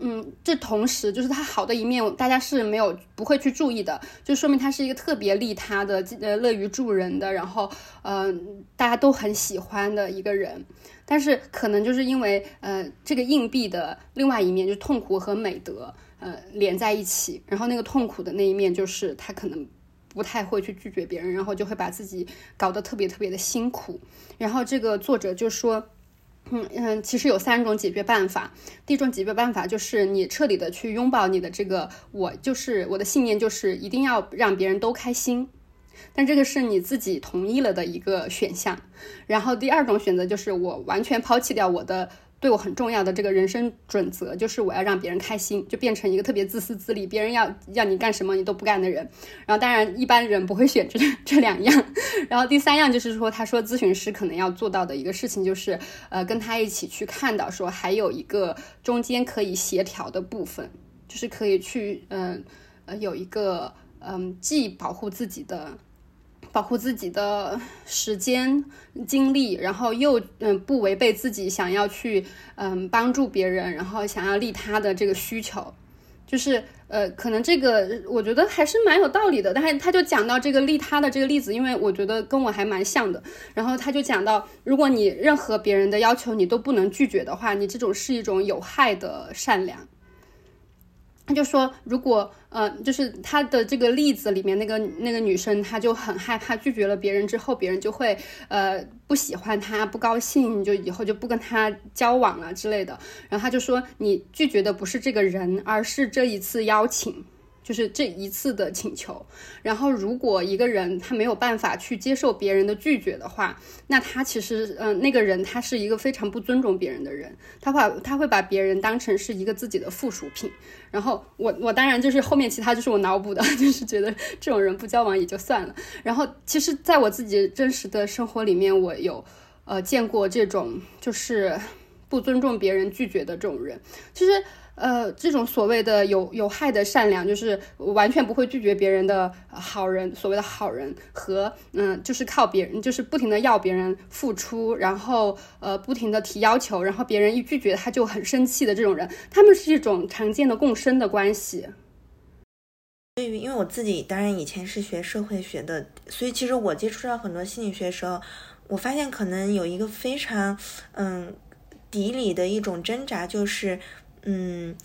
嗯，这同时就是他好的一面，大家是没有不会去注意的，就说明他是一个特别利他的呃乐于助人的，然后嗯大家都很喜欢的一个人，但是可能就是因为呃这个硬币的另外一面就是痛苦和美德呃连在一起，然后那个痛苦的那一面就是他可能。不太会去拒绝别人，然后就会把自己搞得特别特别的辛苦。然后这个作者就说，嗯嗯，其实有三种解决办法。第一种解决办法就是你彻底的去拥抱你的这个我，就是我的信念，就是一定要让别人都开心。但这个是你自己同意了的一个选项。然后第二种选择就是我完全抛弃掉我的。对我很重要的这个人生准则，就是我要让别人开心，就变成一个特别自私自利，别人要要你干什么你都不干的人。然后当然一般人不会选这 这两样。然后第三样就是说，他说咨询师可能要做到的一个事情，就是呃跟他一起去看到说还有一个中间可以协调的部分，就是可以去嗯呃有一个嗯既保护自己的。保护自己的时间精力，然后又嗯不违背自己想要去嗯帮助别人，然后想要利他的这个需求，就是呃可能这个我觉得还是蛮有道理的。但是他就讲到这个利他的这个例子，因为我觉得跟我还蛮像的。然后他就讲到，如果你任何别人的要求你都不能拒绝的话，你这种是一种有害的善良。他就说，如果呃，就是他的这个例子里面那个那个女生，她就很害怕拒绝了别人之后，别人就会呃不喜欢她，不高兴，就以后就不跟她交往了之类的。然后他就说，你拒绝的不是这个人，而是这一次邀请。就是这一次的请求，然后如果一个人他没有办法去接受别人的拒绝的话，那他其实，嗯，那个人他是一个非常不尊重别人的人，他把他会把别人当成是一个自己的附属品。然后我我当然就是后面其他就是我脑补的，就是觉得这种人不交往也就算了。然后其实在我自己真实的生活里面，我有呃见过这种就是不尊重别人拒绝的这种人，其实。呃，这种所谓的有有害的善良，就是完全不会拒绝别人的好人，所谓的好人和嗯，就是靠别人，就是不停的要别人付出，然后呃，不停的提要求，然后别人一拒绝他就很生气的这种人，他们是一种常见的共生的关系。对于，因为我自己当然以前是学社会学的，所以其实我接触到很多心理学的时候，我发现可能有一个非常嗯底里的一种挣扎，就是。嗯，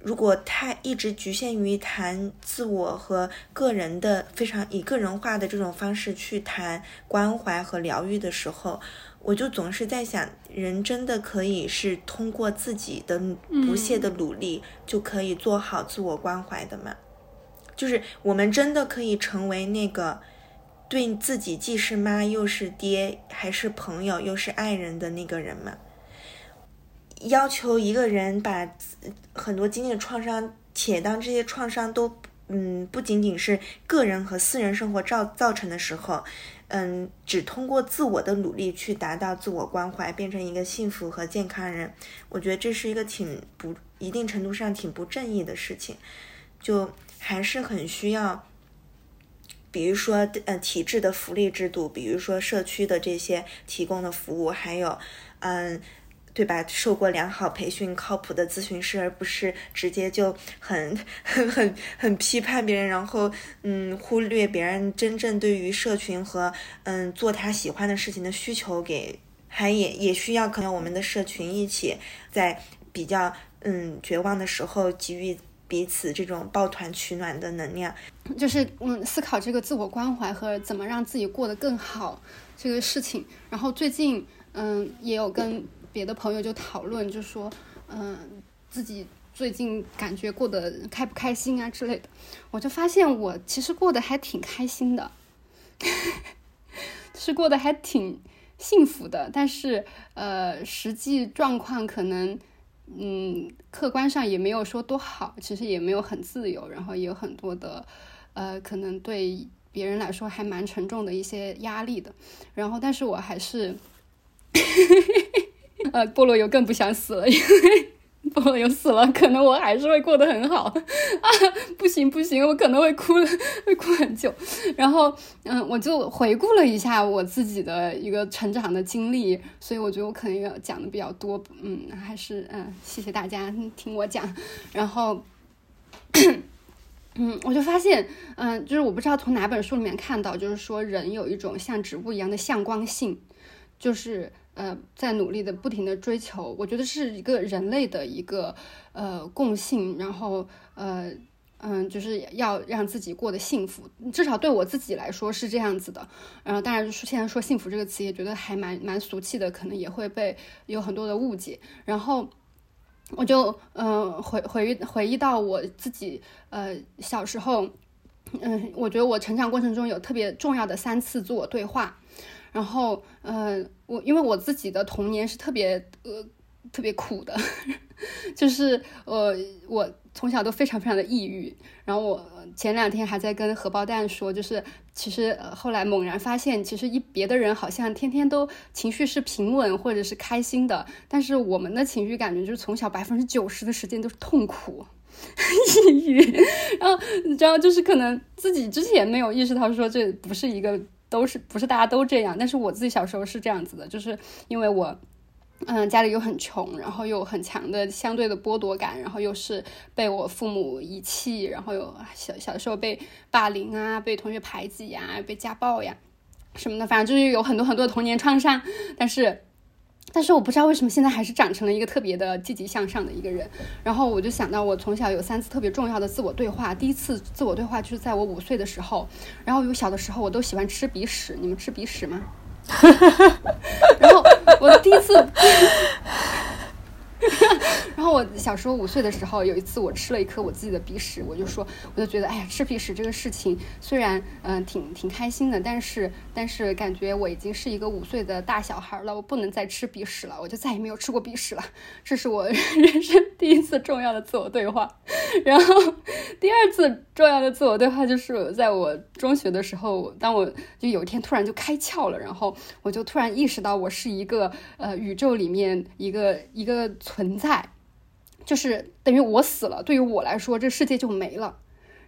如果太一直局限于谈自我和个人的非常以个人化的这种方式去谈关怀和疗愈的时候，我就总是在想，人真的可以是通过自己的不懈的努力就可以做好自我关怀的吗？就是我们真的可以成为那个对自己既是妈又是爹，还是朋友又是爱人的那个人吗？要求一个人把很多经历的创伤，且当这些创伤都嗯不仅仅是个人和私人生活造造成的时候，嗯，只通过自我的努力去达到自我关怀，变成一个幸福和健康人，我觉得这是一个挺不一定程度上挺不正义的事情，就还是很需要，比如说呃体制的福利制度，比如说社区的这些提供的服务，还有嗯。对吧？受过良好培训、靠谱的咨询师，而不是直接就很很很很批判别人，然后嗯忽略别人真正对于社群和嗯做他喜欢的事情的需求，给还也也需要可能我们的社群一起在比较嗯绝望的时候给予彼此这种抱团取暖的能量，就是嗯思考这个自我关怀和怎么让自己过得更好这个事情。然后最近嗯也有跟。别的朋友就讨论，就说，嗯，自己最近感觉过得开不开心啊之类的。我就发现我其实过得还挺开心的，是过得还挺幸福的。但是，呃，实际状况可能，嗯，客观上也没有说多好，其实也没有很自由，然后也有很多的，呃，可能对别人来说还蛮沉重的一些压力的。然后，但是我还是。呃，菠萝油更不想死了，因为菠萝油死了，可能我还是会过得很好啊！不行不行，我可能会哭，会哭很久。然后，嗯，我就回顾了一下我自己的一个成长的经历，所以我觉得我可能要讲的比较多。嗯，还是嗯，谢谢大家听我讲。然后，嗯，我就发现，嗯，就是我不知道从哪本书里面看到，就是说人有一种像植物一样的向光性，就是。呃，在努力的不停的追求，我觉得是一个人类的一个呃共性，然后呃嗯，就是要让自己过得幸福，至少对我自己来说是这样子的。然后当然现在说幸福这个词也觉得还蛮蛮俗气的，可能也会被有很多的误解。然后我就嗯回回回忆到我自己呃小时候，嗯，我觉得我成长过程中有特别重要的三次自我对话。然后，呃，我因为我自己的童年是特别呃特别苦的，就是我我从小都非常非常的抑郁。然后我前两天还在跟荷包蛋说，就是其实呃后来猛然发现，其实一别的人好像天天都情绪是平稳或者是开心的，但是我们的情绪感觉就是从小百分之九十的时间都是痛苦、抑郁。然后你知道，就是可能自己之前没有意识到说这不是一个。都是不是大家都这样？但是我自己小时候是这样子的，就是因为我，嗯，家里又很穷，然后又很强的相对的剥夺感，然后又是被我父母遗弃，然后有小小时候被霸凌啊，被同学排挤呀，被家暴呀什么的，反正就是有很多很多童年创伤，但是。但是我不知道为什么现在还是长成了一个特别的积极向上的一个人。然后我就想到，我从小有三次特别重要的自我对话。第一次自我对话就是在我五岁的时候。然后有小的时候我都喜欢吃鼻屎，你们吃鼻屎吗？然后我第一次。然后我小时候五岁的时候，有一次我吃了一颗我自己的鼻屎，我就说，我就觉得，哎呀，吃鼻屎这个事情虽然嗯挺挺开心的，但是但是感觉我已经是一个五岁的大小孩了，我不能再吃鼻屎了，我就再也没有吃过鼻屎了。这是我人生第一次重要的自我对话。然后第二次重要的自我对话就是在我中学的时候，当我就有一天突然就开窍了，然后我就突然意识到我是一个呃宇宙里面一个一个存在。就是等于我死了，对于我来说，这世界就没了。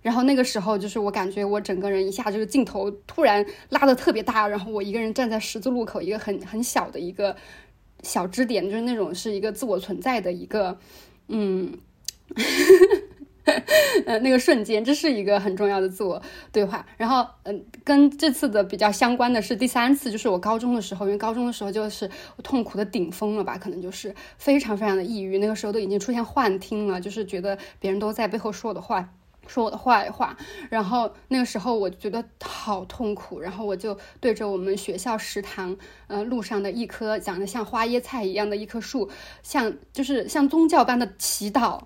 然后那个时候，就是我感觉我整个人一下就是镜头突然拉的特别大，然后我一个人站在十字路口，一个很很小的一个小支点，就是那种是一个自我存在的一个，嗯。呃，那个瞬间，这是一个很重要的自我对话。然后，嗯，跟这次的比较相关的是第三次，就是我高中的时候，因为高中的时候就是痛苦的顶峰了吧，可能就是非常非常的抑郁。那个时候都已经出现幻听了，就是觉得别人都在背后说我的话，说我的坏话。然后那个时候我觉得好痛苦，然后我就对着我们学校食堂，呃，路上的一棵长得像花椰菜一样的一棵树，像就是像宗教般的祈祷。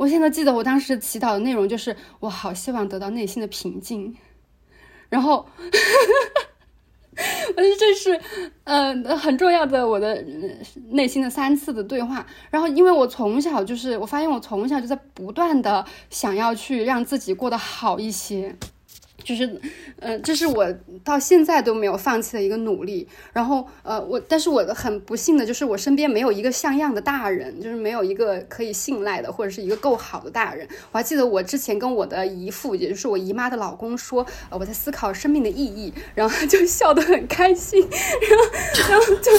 我现在记得我当时祈祷的内容就是，我好希望得到内心的平静。然后，我觉得这是呃很重要的我的内心的三次的对话。然后，因为我从小就是，我发现我从小就在不断的想要去让自己过得好一些。就是，呃，这是我到现在都没有放弃的一个努力。然后，呃，我，但是我很不幸的就是，我身边没有一个像样的大人，就是没有一个可以信赖的，或者是一个够好的大人。我还记得我之前跟我的姨父，也就是我姨妈的老公说，呃，我在思考生命的意义，然后就笑得很开心，然后，然后就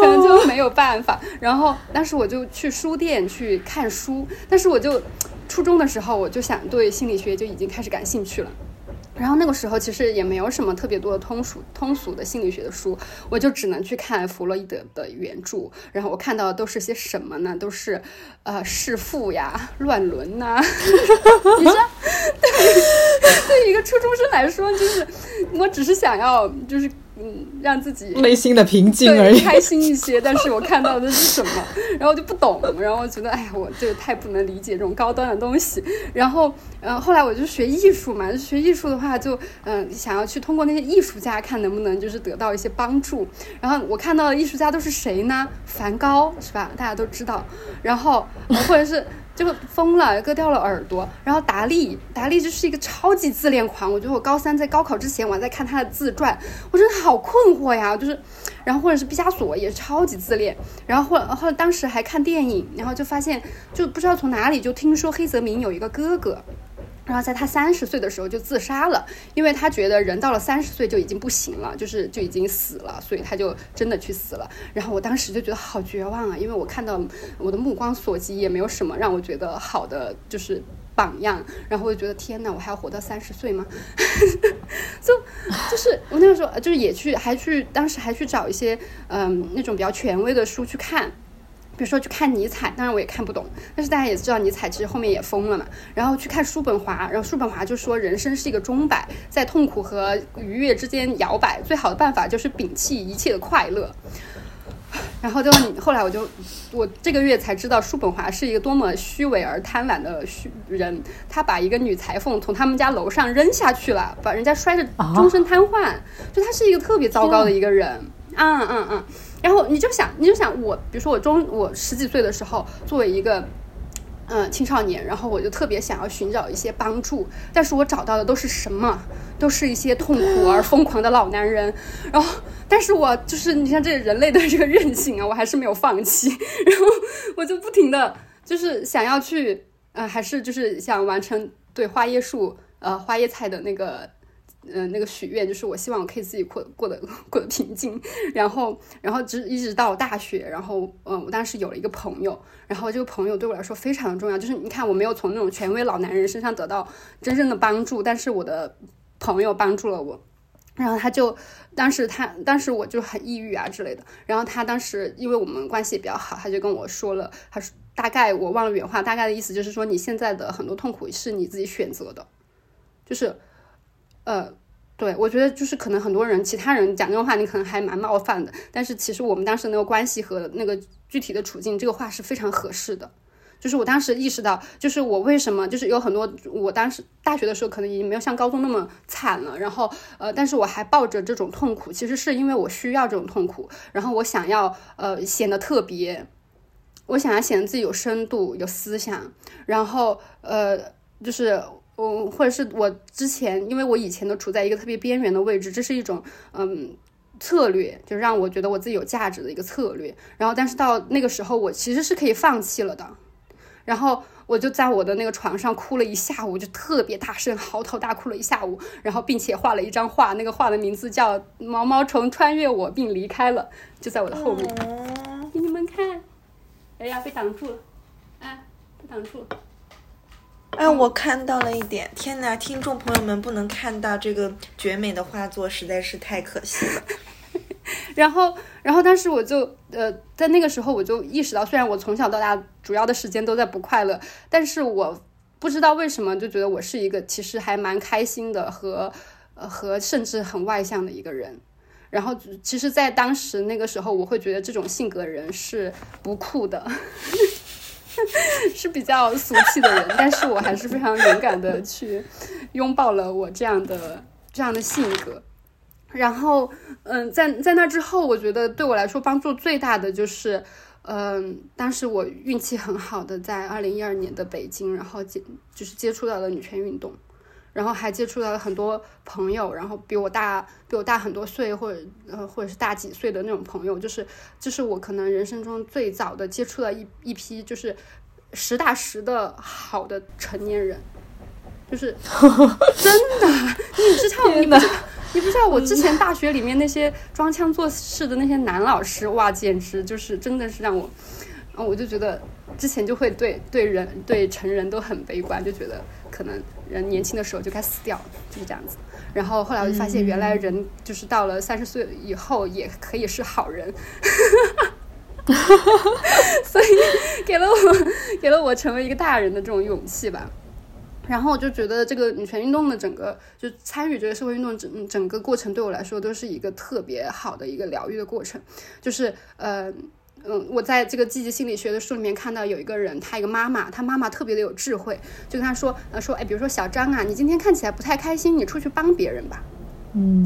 可能就没有办法。然后当时我就去书店去看书，但是我就初中的时候我就想对心理学就已经开始感兴趣了。然后那个时候其实也没有什么特别多的通俗通俗的心理学的书，我就只能去看弗洛伊德的原著。然后我看到的都是些什么呢？都是，呃，弑父呀、乱伦呐。你说，对对一个初中生来说，就是我只是想要就是。嗯，让自己内心的平静而已，开心一些。但是我看到的是什么，然后就不懂，然后我觉得，哎呀，我这个太不能理解这种高端的东西。然后，嗯，后来我就学艺术嘛，学艺术的话，就嗯，想要去通过那些艺术家看能不能就是得到一些帮助。然后我看到的艺术家都是谁呢？梵高是吧？大家都知道。然后或者是。就疯了，割掉了耳朵。然后达利，达利就是一个超级自恋狂。我觉得我高三在高考之前，我还在看他的自传，我真的好困惑呀。就是，然后或者是毕加索也超级自恋。然后后来后来当时还看电影，然后就发现，就不知道从哪里就听说黑泽明有一个哥哥。然后在他三十岁的时候就自杀了，因为他觉得人到了三十岁就已经不行了，就是就已经死了，所以他就真的去死了。然后我当时就觉得好绝望啊，因为我看到我的目光所及也没有什么让我觉得好的就是榜样，然后我就觉得天呐，我还要活到三十岁吗？就就是我那个时候就是也去还去当时还去找一些嗯那种比较权威的书去看。比如说去看尼采，当然我也看不懂，但是大家也知道尼采其实后面也疯了嘛。然后去看叔本华，然后叔本华就说人生是一个钟摆，在痛苦和愉悦之间摇摆，最好的办法就是摒弃一切的快乐。然后就后来我就我这个月才知道叔本华是一个多么虚伪而贪婪的虚人，他把一个女裁缝从他们家楼上扔下去了，把人家摔着终身瘫痪，就他是一个特别糟糕的一个人。嗯嗯嗯。然后你就想，你就想我，比如说我中我十几岁的时候，作为一个嗯青少年，然后我就特别想要寻找一些帮助，但是我找到的都是什么？都是一些痛苦而疯狂的老男人。然后，但是我就是你像这人类的这个韧性啊，我还是没有放弃。然后我就不停的就是想要去，呃，还是就是想完成对花椰树呃花椰菜的那个。嗯，那个许愿就是我希望我可以自己过过得过得平静，然后，然后直一直到大学，然后，嗯，我当时有了一个朋友，然后这个朋友对我来说非常的重要，就是你看我没有从那种权威老男人身上得到真正的帮助，但是我的朋友帮助了我，然后他就当时他当时我就很抑郁啊之类的，然后他当时因为我们关系也比较好，他就跟我说了，他说大概我忘了原话，大概的意思就是说你现在的很多痛苦是你自己选择的，就是。呃，对，我觉得就是可能很多人，其他人讲这种话，你可能还蛮冒犯的。但是其实我们当时那个关系和那个具体的处境，这个话是非常合适的。就是我当时意识到，就是我为什么，就是有很多，我当时大学的时候可能已经没有像高中那么惨了。然后，呃，但是我还抱着这种痛苦，其实是因为我需要这种痛苦。然后我想要，呃，显得特别，我想要显得自己有深度、有思想。然后，呃，就是。嗯，或者是我之前，因为我以前都处在一个特别边缘的位置，这是一种嗯策略，就让我觉得我自己有价值的一个策略。然后，但是到那个时候，我其实是可以放弃了的。然后我就在我的那个床上哭了一下午，就特别大声嚎啕大哭了一下午，然后并且画了一张画，那个画的名字叫《毛毛虫穿越我并离开了》，就在我的后面，给你们看。哎呀，被挡住了，哎，被挡住了。哎，我看到了一点，天哪！听众朋友们不能看到这个绝美的画作，实在是太可惜了。然后，然后当时我就呃，在那个时候我就意识到，虽然我从小到大主要的时间都在不快乐，但是我不知道为什么就觉得我是一个其实还蛮开心的和呃和甚至很外向的一个人。然后，其实，在当时那个时候，我会觉得这种性格人是不酷的，是比较俗气的人。但是我还是非常勇敢的去拥抱了我这样的这样的性格。然后，嗯，在在那之后，我觉得对我来说帮助最大的就是，嗯，当时我运气很好的在二零一二年的北京，然后接就是接触到了女权运动。然后还接触到了很多朋友，然后比我大比我大很多岁，或者呃或者是大几岁的那种朋友，就是就是我可能人生中最早的接触了一一批就是实打实的好的成年人，就是真的，你知道你不你不知道我之前大学里面那些装腔作势的那些男老师，哇，简直就是真的是让我，啊我就觉得之前就会对对人对成人都很悲观，就觉得可能。人年轻的时候就该死掉，就是这样子。然后后来我就发现，原来人就是到了三十岁以后也可以是好人，所以给了我给了我成为一个大人的这种勇气吧。然后我就觉得这个女权运动的整个就参与这个社会运动整整个过程对我来说都是一个特别好的一个疗愈的过程，就是呃。嗯，我在这个积极心理学的书里面看到有一个人，他一个妈妈，他妈妈特别的有智慧，就跟他说，呃，说，哎，比如说小张啊，你今天看起来不太开心，你出去帮别人吧。嗯，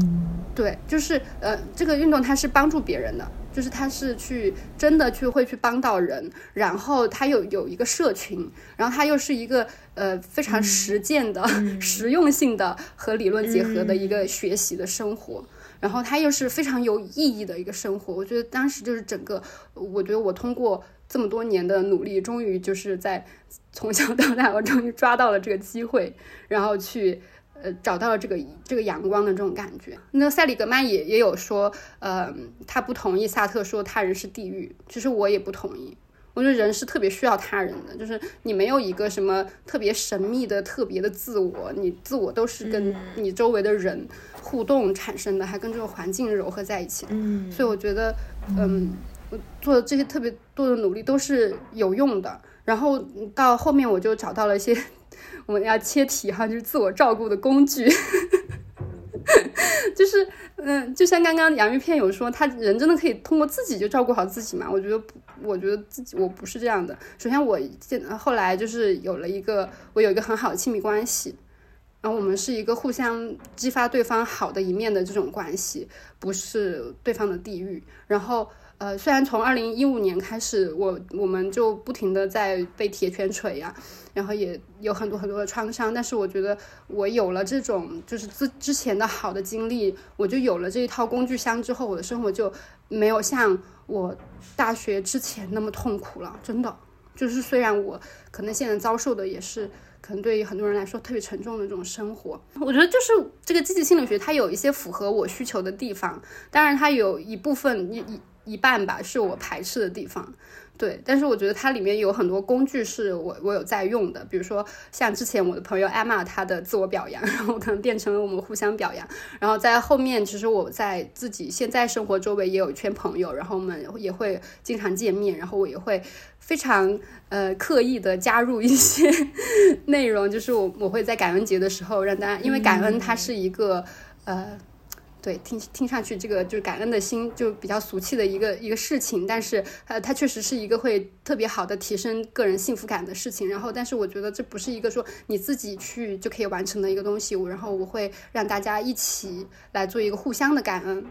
对，就是呃，这个运动它是帮助别人的，就是它是去真的去会去帮到人，然后它有有一个社群，然后它又是一个呃非常实践的、实用性的和理论结合的一个学习的生活。然后它又是非常有意义的一个生活，我觉得当时就是整个，我觉得我通过这么多年的努力，终于就是在从小到大，我终于抓到了这个机会，然后去呃找到了这个这个阳光的这种感觉。那塞里格曼也也有说，呃，他不同意萨特说他人是地狱，其实我也不同意。我觉得人是特别需要他人的，就是你没有一个什么特别神秘的、特别的自我，你自我都是跟你周围的人互动产生的，还跟这个环境糅合在一起。嗯，所以我觉得，嗯，我做的这些特别多的努力都是有用的。然后到后面我就找到了一些我们要切题哈，就是自我照顾的工具。就是，嗯，就像刚刚洋芋片有说，他人真的可以通过自己就照顾好自己嘛？我觉得，我觉得自己我不是这样的。首先，我现后来就是有了一个，我有一个很好的亲密关系，然后我们是一个互相激发对方好的一面的这种关系，不是对方的地狱。然后。呃，虽然从二零一五年开始，我我们就不停的在被铁拳锤呀，然后也有很多很多的创伤，但是我觉得我有了这种就是之之前的好的经历，我就有了这一套工具箱之后，我的生活就没有像我大学之前那么痛苦了，真的。就是虽然我可能现在遭受的也是可能对于很多人来说特别沉重的这种生活，我觉得就是这个积极心理学它有一些符合我需求的地方，当然它有一部分一一。一半吧，是我排斥的地方，对。但是我觉得它里面有很多工具是我我有在用的，比如说像之前我的朋友 Emma 她的自我表扬，然后可能变成了我们互相表扬。然后在后面，其实我在自己现在生活周围也有一圈朋友，然后我们也会经常见面，然后我也会非常呃刻意的加入一些内容，就是我我会在感恩节的时候让大家，因为感恩它是一个呃。对，听听上去这个就是感恩的心，就比较俗气的一个一个事情，但是呃，它确实是一个会特别好的提升个人幸福感的事情。然后，但是我觉得这不是一个说你自己去就可以完成的一个东西。我然后我会让大家一起来做一个互相的感恩。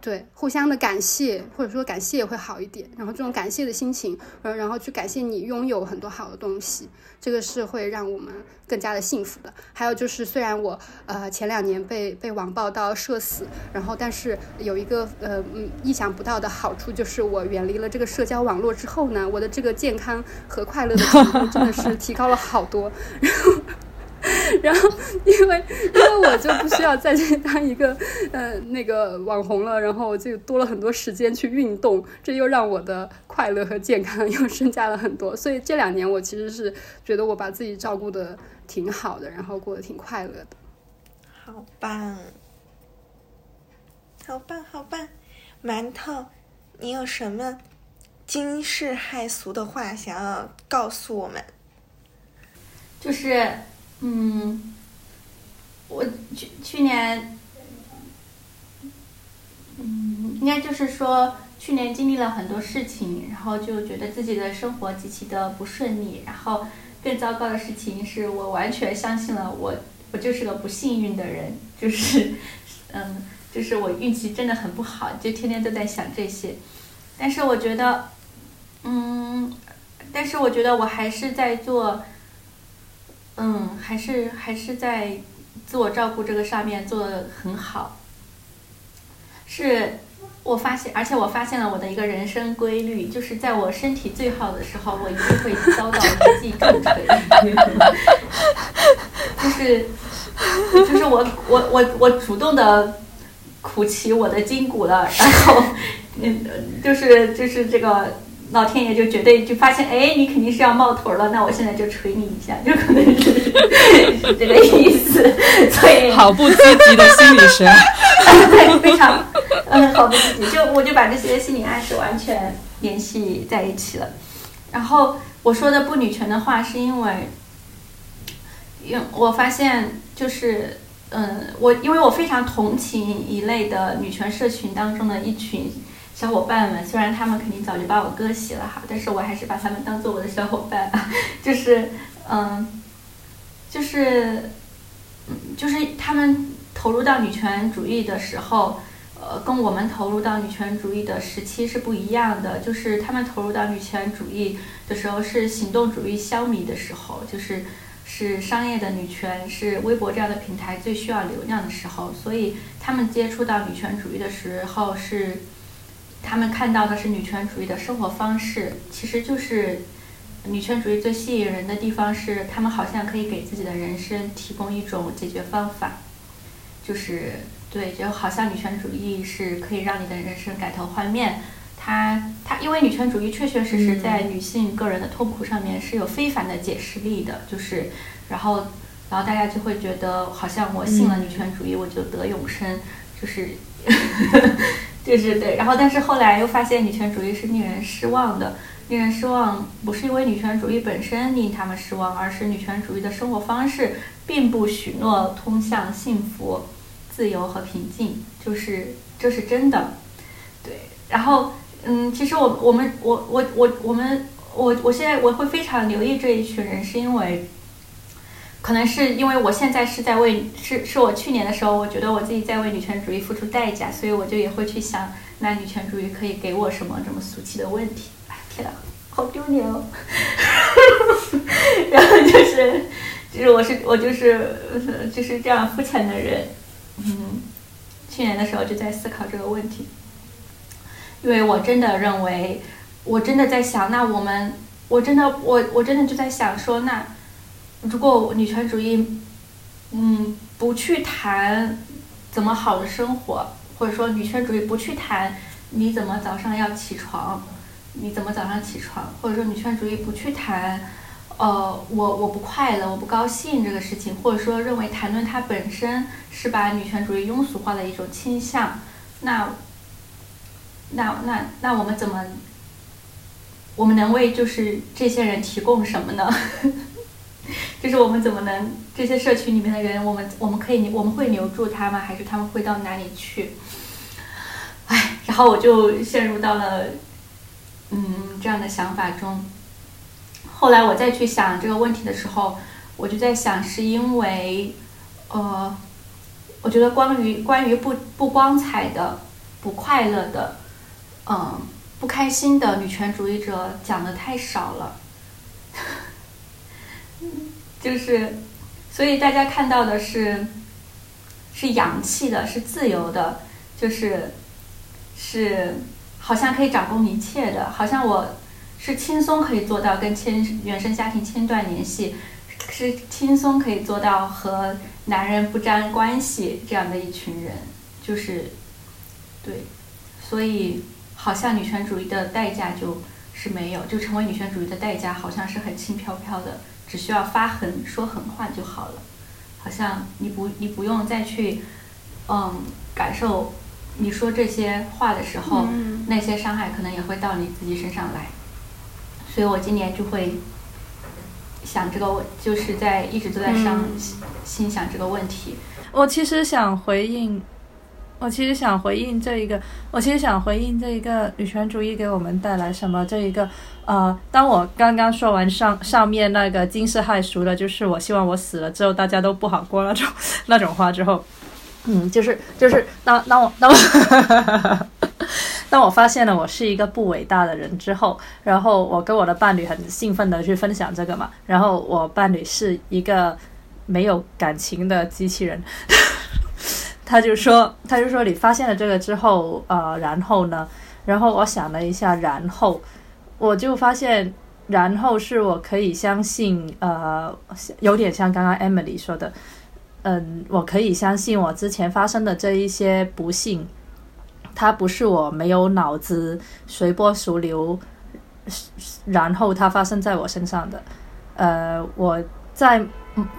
对，互相的感谢，或者说感谢也会好一点。然后这种感谢的心情，呃，然后去感谢你拥有很多好的东西，这个是会让我们更加的幸福的。还有就是，虽然我呃前两年被被网暴到社死，然后但是有一个呃嗯意想不到的好处，就是我远离了这个社交网络之后呢，我的这个健康和快乐的程度真的是提高了好多。然后。然后，因为因为我就不需要再去当一个呃那个网红了，然后就多了很多时间去运动，这又让我的快乐和健康 又增加了很多。所以这两年我其实是觉得我把自己照顾的挺好的，然后过得挺快乐的。好棒，好棒，好棒！馒头，你有什么惊世骇俗的话想要告诉我们？就是。嗯，我去去年，嗯，应该就是说去年经历了很多事情，然后就觉得自己的生活极其的不顺利，然后更糟糕的事情是我完全相信了我我就是个不幸运的人，就是嗯，就是我运气真的很不好，就天天都在想这些，但是我觉得，嗯，但是我觉得我还是在做。嗯，还是还是在自我照顾这个上面做的很好。是我发现，而且我发现了我的一个人生规律，就是在我身体最好的时候，我一定会遭到一记重锤。就是就是我我我我主动的苦其我的筋骨了，然后嗯，就是就是这个。老天爷就绝对就发现，哎，你肯定是要冒头了，那我现在就锤你一下，就可能是是这个意思。所以好不积极的心理学，对，非常 嗯，好不积极。就我就把这些心理暗示完全联系在一起了。然后我说的不女权的话，是因为，因我发现就是嗯，我因为我非常同情一类的女权社群当中的一群。小伙伴们，虽然他们肯定早就把我割席了哈，但是我还是把他们当做我的小伙伴。就是，嗯，就是，嗯，就是他们投入到女权主义的时候，呃，跟我们投入到女权主义的时期是不一样的。就是他们投入到女权主义的时候是行动主义消弭的时候，就是是商业的女权，是微博这样的平台最需要流量的时候，所以他们接触到女权主义的时候是。他们看到的是女权主义的生活方式，其实就是女权主义最吸引人的地方是，他们好像可以给自己的人生提供一种解决方法，就是对，就好像女权主义是可以让你的人生改头换面。它它因为女权主义确确实实在女性个人的痛苦上面是有非凡的解释力的，就是然后然后大家就会觉得好像我信了女权主义我就得永生，就是。就是对，然后但是后来又发现女权主义是令人失望的，令人失望不是因为女权主义本身令他们失望，而是女权主义的生活方式并不许诺通向幸福、自由和平静，就是这是真的。对，然后嗯，其实我我们我我我我们我我现在我会非常留意这一群人，是因为。可能是因为我现在是在为是是我去年的时候，我觉得我自己在为女权主义付出代价，所以我就也会去想，那女权主义可以给我什么这么俗气的问题？哎，天呐，好丢脸哦！然后就是，就是我是我就是就是这样肤浅的人，嗯，去年的时候就在思考这个问题，因为我真的认为，我真的在想，那我们，我真的我我真的就在想说那。如果女权主义，嗯，不去谈怎么好的生活，或者说女权主义不去谈你怎么早上要起床，你怎么早上起床，或者说女权主义不去谈，呃，我我不快乐，我不高兴这个事情，或者说认为谈论它本身是把女权主义庸俗化的一种倾向，那，那那那我们怎么，我们能为就是这些人提供什么呢？就是我们怎么能这些社群里面的人，我们我们可以我们会留住他吗？还是他们会到哪里去？哎，然后我就陷入到了嗯这样的想法中。后来我再去想这个问题的时候，我就在想，是因为呃，我觉得关于关于不不光彩的不快乐的，嗯，不开心的女权主义者讲的太少了，就是，所以大家看到的是，是洋气的，是自由的，就是，是好像可以掌控一切的，好像我是轻松可以做到跟牵原生家庭切断联系。是轻松可以做到和男人不沾关系这样的一群人，就是，对，所以好像女权主义的代价就是没有，就成为女权主义的代价好像是很轻飘飘的，只需要发狠说狠话就好了，好像你不你不用再去，嗯，感受你说这些话的时候，那些伤害可能也会到你自己身上来，所以我今年就会。想这个问，就是在一直都在伤心想这个问题。我其实想回应，我其实想回应这一个，我其实想回应这一个女权主义给我们带来什么？这一个呃，当我刚刚说完上上面那个惊世骇俗的，就是我希望我死了之后大家都不好过那种 那种话之后，嗯，就是就是当当我当我。当我发现了我是一个不伟大的人之后，然后我跟我的伴侣很兴奋的去分享这个嘛，然后我伴侣是一个没有感情的机器人，他就说，他就说你发现了这个之后，呃，然后呢，然后我想了一下，然后我就发现，然后是我可以相信，呃，有点像刚刚 Emily 说的，嗯，我可以相信我之前发生的这一些不幸。它不是我没有脑子随波逐流，然后它发生在我身上的。呃，我在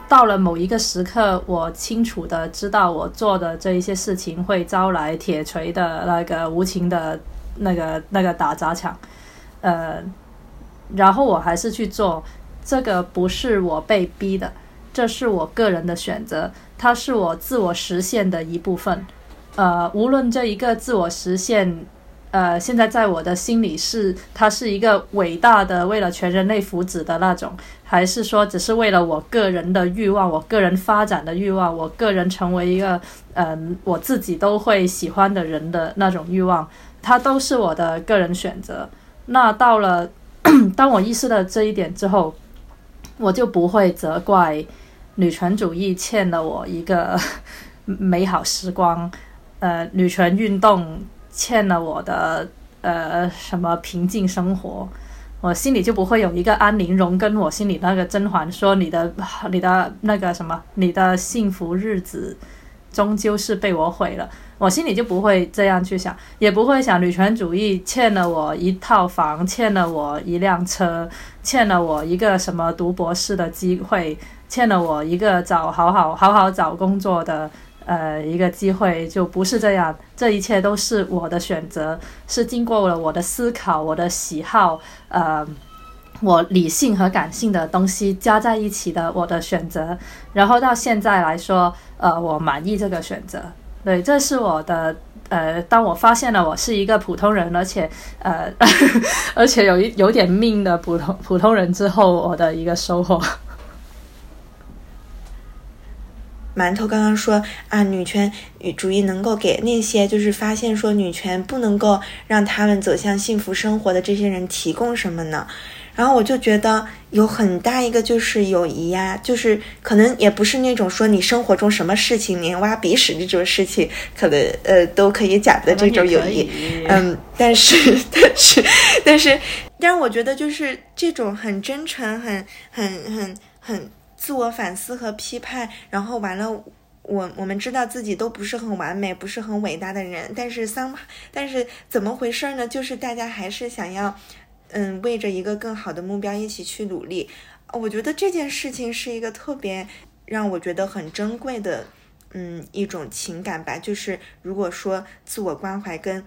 到了某一个时刻，我清楚的知道我做的这一些事情会招来铁锤的那个无情的那个那个打砸抢。呃，然后我还是去做，这个不是我被逼的，这是我个人的选择，它是我自我实现的一部分。呃，无论这一个自我实现，呃，现在在我的心里是它是一个伟大的为了全人类福祉的那种，还是说只是为了我个人的欲望、我个人发展的欲望、我个人成为一个嗯我自己都会喜欢的人的那种欲望，它都是我的个人选择。那到了 当我意识到这一点之后，我就不会责怪女权主义欠了我一个 美好时光。呃，女权运动欠了我的呃什么平静生活，我心里就不会有一个安陵容跟我心里那个甄嬛说你的你的那个什么你的幸福日子终究是被我毁了，我心里就不会这样去想，也不会想女权主义欠了我一套房，欠了我一辆车，欠了我一个什么读博士的机会，欠了我一个找好好好好找工作的。呃，一个机会就不是这样，这一切都是我的选择，是经过了我的思考、我的喜好，呃，我理性和感性的东西加在一起的我的选择。然后到现在来说，呃，我满意这个选择。对，这是我的呃，当我发现了我是一个普通人，而且呃，而且有一有点命的普通普通人之后，我的一个收获。馒头刚刚说啊，女权主义能够给那些就是发现说女权不能够让他们走向幸福生活的这些人提供什么呢？然后我就觉得有很大一个就是友谊呀，就是可能也不是那种说你生活中什么事情连挖鼻屎这种事情可能呃都可以讲的这种友谊，嗯，但是 但是但是但是我觉得就是这种很真诚、很很很很。自我反思和批判，然后完了，我我们知道自己都不是很完美，不是很伟大的人，但是桑，但是怎么回事呢？就是大家还是想要，嗯，为着一个更好的目标一起去努力。我觉得这件事情是一个特别让我觉得很珍贵的，嗯，一种情感吧。就是如果说自我关怀跟。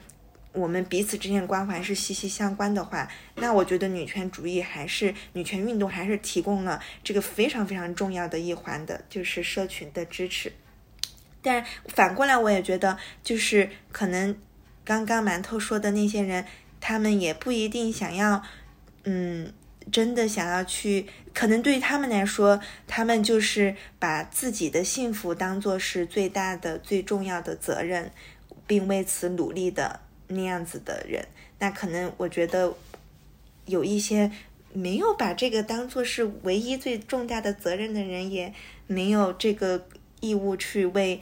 我们彼此之间的关怀是息息相关的话，那我觉得女权主义还是女权运动还是提供了这个非常非常重要的一环的，就是社群的支持。但反过来，我也觉得，就是可能刚刚馒头说的那些人，他们也不一定想要，嗯，真的想要去，可能对于他们来说，他们就是把自己的幸福当做是最大的、最重要的责任。并为此努力的那样子的人。那可能我觉得有一些没有把这个当做是唯一最重大的责任的人，也没有这个义务去为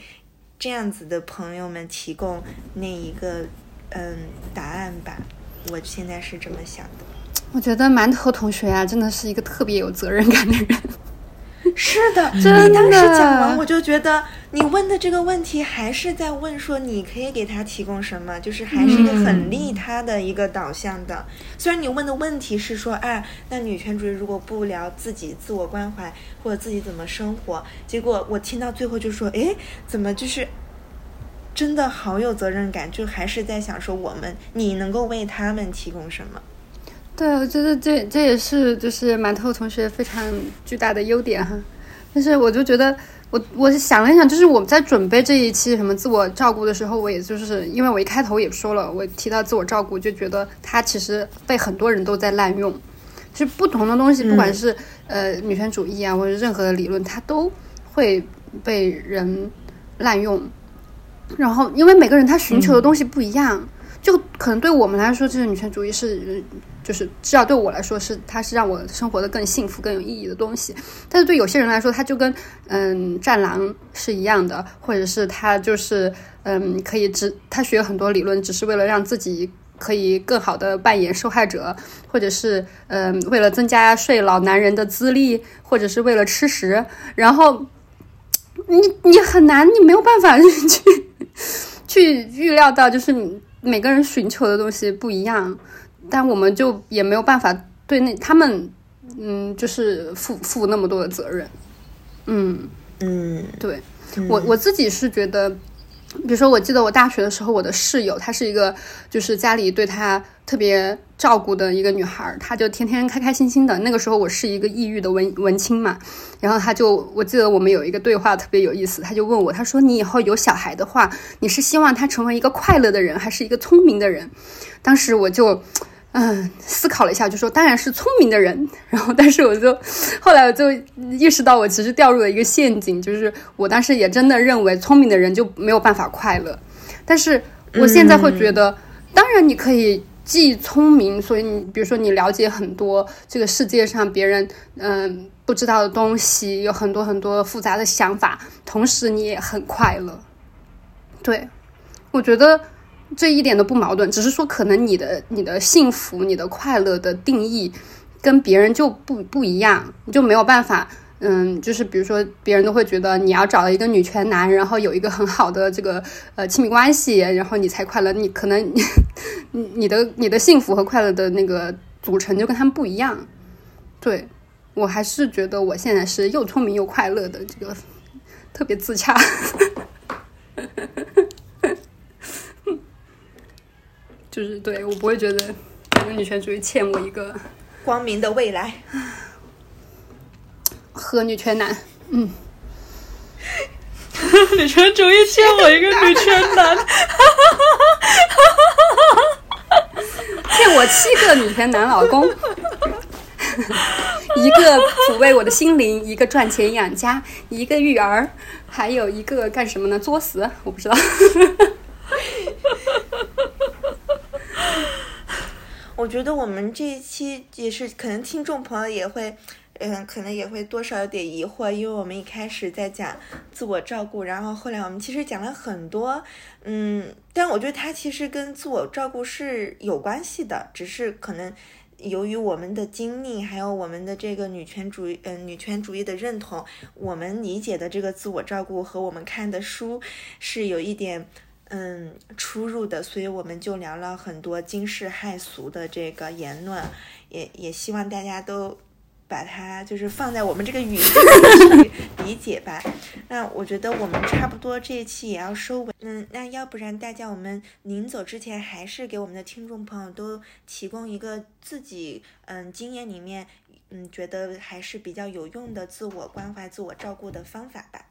这样子的朋友们提供那一个嗯答案吧。我现在是这么想的。我觉得馒头同学啊，真的是一个特别有责任感的人。是的，真 你当时讲完，我就觉得你问的这个问题还是在问说你可以给他提供什么，就是还是一个很利他的一个导向的。虽然你问的问题是说，哎，那女权主义如果不聊自己自我关怀或者自己怎么生活，结果我听到最后就说，哎，怎么就是真的好有责任感，就还是在想说我们你能够为他们提供什么。对，我觉得这这也是就是馒头同学非常巨大的优点哈。但是我就觉得，我我想了一想，就是我们在准备这一期什么自我照顾的时候，我也就是因为我一开头也说了，我提到自我照顾，就觉得它其实被很多人都在滥用。就是不同的东西，不管是、呃女权主义啊，或者任何的理论，它都会被人滥用。然后，因为每个人他寻求的东西不一样，就可能对我们来说，这个女权主义是，就是至少对我来说是，它是让我生活的更幸福、更有意义的东西。但是对有些人来说，它就跟嗯战狼是一样的，或者是他就是嗯可以只他学很多理论，只是为了让自己可以更好的扮演受害者，或者是嗯为了增加睡老男人的资历，或者是为了吃食，然后你你很难，你没有办法 去去预料到，就是每个人寻求的东西不一样，但我们就也没有办法对那他们，嗯，就是负负那么多的责任。嗯，嗯，对。我我自己是觉得，比如说，我记得我大学的时候，我的室友她是一个，就是家里对她特别照顾的一个女孩，她就天天开开心心的。那个时候我是一个抑郁的文文青嘛，然后她就，我记得我们有一个对话特别有意思，她就问我，她说你以后有小孩的话，你是希望他成为一个快乐的人，还是一个聪明的人？当时我就。嗯，思考了一下，就说当然是聪明的人。然后，但是我就后来我就意识到，我其实掉入了一个陷阱，就是我当时也真的认为聪明的人就没有办法快乐。但是我现在会觉得，当然你可以既聪明，所以你比如说你了解很多这个世界上别人嗯不知道的东西，有很多很多复杂的想法，同时你也很快乐。对，我觉得。这一点都不矛盾，只是说可能你的你的幸福、你的快乐的定义跟别人就不不一样，你就没有办法，嗯，就是比如说别人都会觉得你要找到一个女权男，然后有一个很好的这个呃亲密关系，然后你才快乐。你可能你 你的你的幸福和快乐的那个组成就跟他们不一样。对我还是觉得我现在是又聪明又快乐的，这个特别自洽。就是对我不会觉得这个女权主义欠我一个光明的未来。和女权男，嗯，女权主义欠我一个女权男，欠我七个女权男老公，一个抚慰我的心灵，一个赚钱养家，一个育儿，还有一个干什么呢？作死，我不知道。我觉得我们这一期也是，可能听众朋友也会，嗯，可能也会多少有点疑惑，因为我们一开始在讲自我照顾，然后后来我们其实讲了很多，嗯，但我觉得它其实跟自我照顾是有关系的，只是可能由于我们的经历，还有我们的这个女权主义，嗯，女权主义的认同，我们理解的这个自我照顾和我们看的书是有一点。嗯，出入的，所以我们就聊了很多惊世骇俗的这个言论，也也希望大家都把它就是放在我们这个语境里去理解吧。那我觉得我们差不多这一期也要收尾，嗯，那要不然大家我们临走之前，还是给我们的听众朋友都提供一个自己嗯经验里面嗯觉得还是比较有用的自我关怀、自我照顾的方法吧。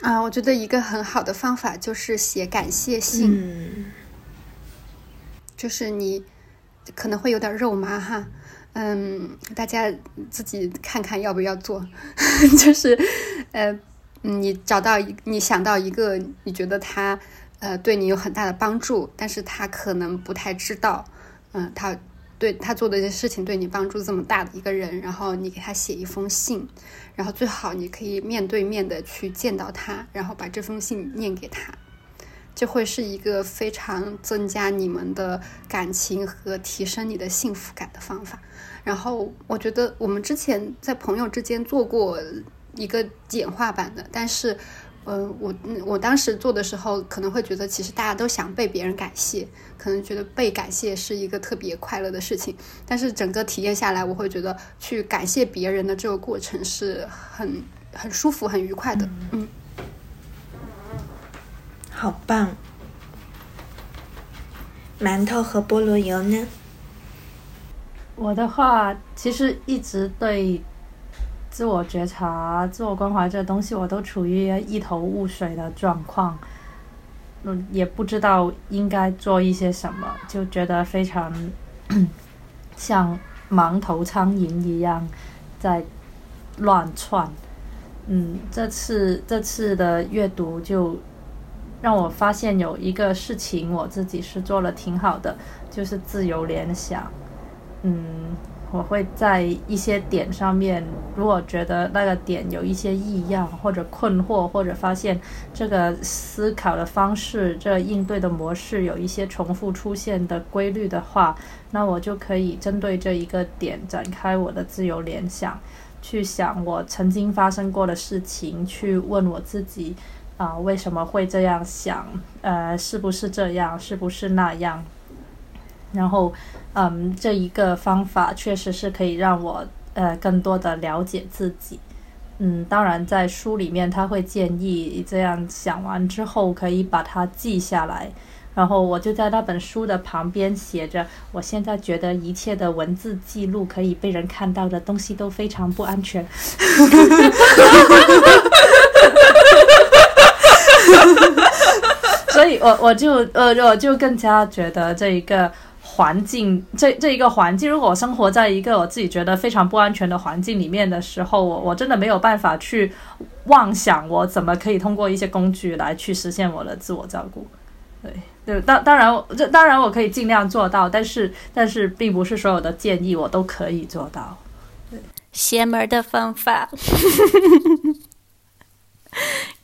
啊，我觉得一个很好的方法就是写感谢信，嗯。就是你可能会有点肉麻哈，嗯，大家自己看看要不要做，就是呃，你找到一你想到一个你觉得他呃对你有很大的帮助，但是他可能不太知道，嗯，他对他做的一些事情对你帮助这么大的一个人，然后你给他写一封信，然后最好你可以面对面的去见到他，然后把这封信念给他。就会是一个非常增加你们的感情和提升你的幸福感的方法。然后我觉得我们之前在朋友之间做过一个简化版的，但是，嗯，我我当时做的时候可能会觉得，其实大家都想被别人感谢，可能觉得被感谢是一个特别快乐的事情。但是整个体验下来，我会觉得去感谢别人的这个过程是很很舒服、很愉快的。嗯。好棒！馒头和菠萝油呢？我的话，其实一直对自我觉察、自我关怀这东西，我都处于一头雾水的状况。嗯，也不知道应该做一些什么，就觉得非常像盲头苍蝇一样在乱窜。嗯，这次这次的阅读就。让我发现有一个事情，我自己是做了挺好的，就是自由联想。嗯，我会在一些点上面，如果觉得那个点有一些异样或者困惑，或者发现这个思考的方式、这应对的模式有一些重复出现的规律的话，那我就可以针对这一个点展开我的自由联想，去想我曾经发生过的事情，去问我自己。啊，为什么会这样想？呃，是不是这样？是不是那样？然后，嗯，这一个方法确实是可以让我呃更多的了解自己。嗯，当然，在书里面他会建议这样想完之后可以把它记下来。然后我就在那本书的旁边写着：我现在觉得一切的文字记录可以被人看到的东西都非常不安全。所以，我我就呃，我就更加觉得这一个环境，这这一个环境，如果我生活在一个我自己觉得非常不安全的环境里面的时候，我我真的没有办法去妄想我怎么可以通过一些工具来去实现我的自我照顾。对，对，当当然，这当然我可以尽量做到，但是但是并不是所有的建议我都可以做到。对，邪门的方法。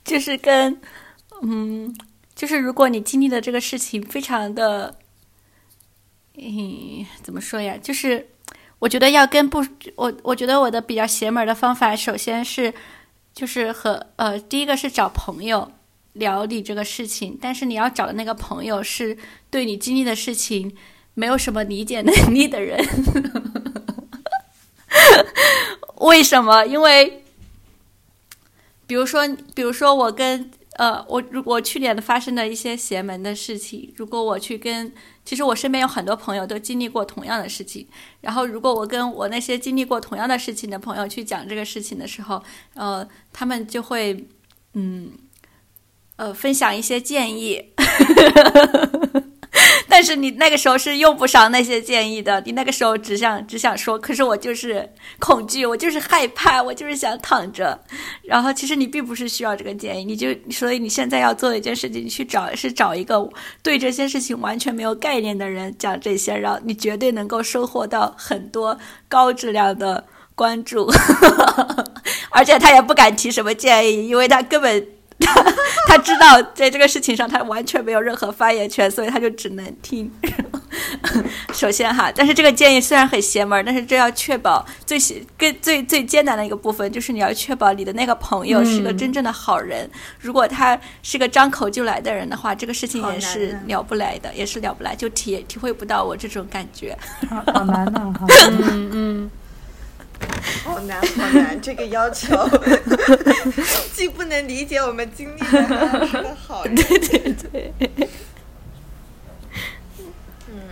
就是跟，嗯，就是如果你经历的这个事情非常的，嗯，怎么说呀？就是我觉得要跟不，我我觉得我的比较邪门的方法，首先是就是和呃，第一个是找朋友聊你这个事情，但是你要找的那个朋友是对你经历的事情没有什么理解能力的人。为什么？因为。比如说，比如说我跟呃，我如果去年发生的一些邪门的事情，如果我去跟，其实我身边有很多朋友都经历过同样的事情，然后如果我跟我那些经历过同样的事情的朋友去讲这个事情的时候，呃，他们就会嗯，呃，分享一些建议。但是你那个时候是用不上那些建议的，你那个时候只想只想说，可是我就是恐惧，我就是害怕，我就是想躺着。然后其实你并不是需要这个建议，你就所以你现在要做的一件事情，你去找是找一个对这些事情完全没有概念的人讲这些，然后你绝对能够收获到很多高质量的关注，而且他也不敢提什么建议，因为他根本。他 他知道在这个事情上他完全没有任何发言权，所以他就只能听。首先哈，但是这个建议虽然很邪门，但是这要确保最最最最艰难的一个部分，就是你要确保你的那个朋友是个真正的好人。如果他是个张口就来的人的话，这个事情也是了不来的，也是了不来，就体体会不到我这种感觉。好难呐，哈，嗯 嗯。好难，好难！这个要求 既不能理解我们经历的，是个好人。对对对。嗯，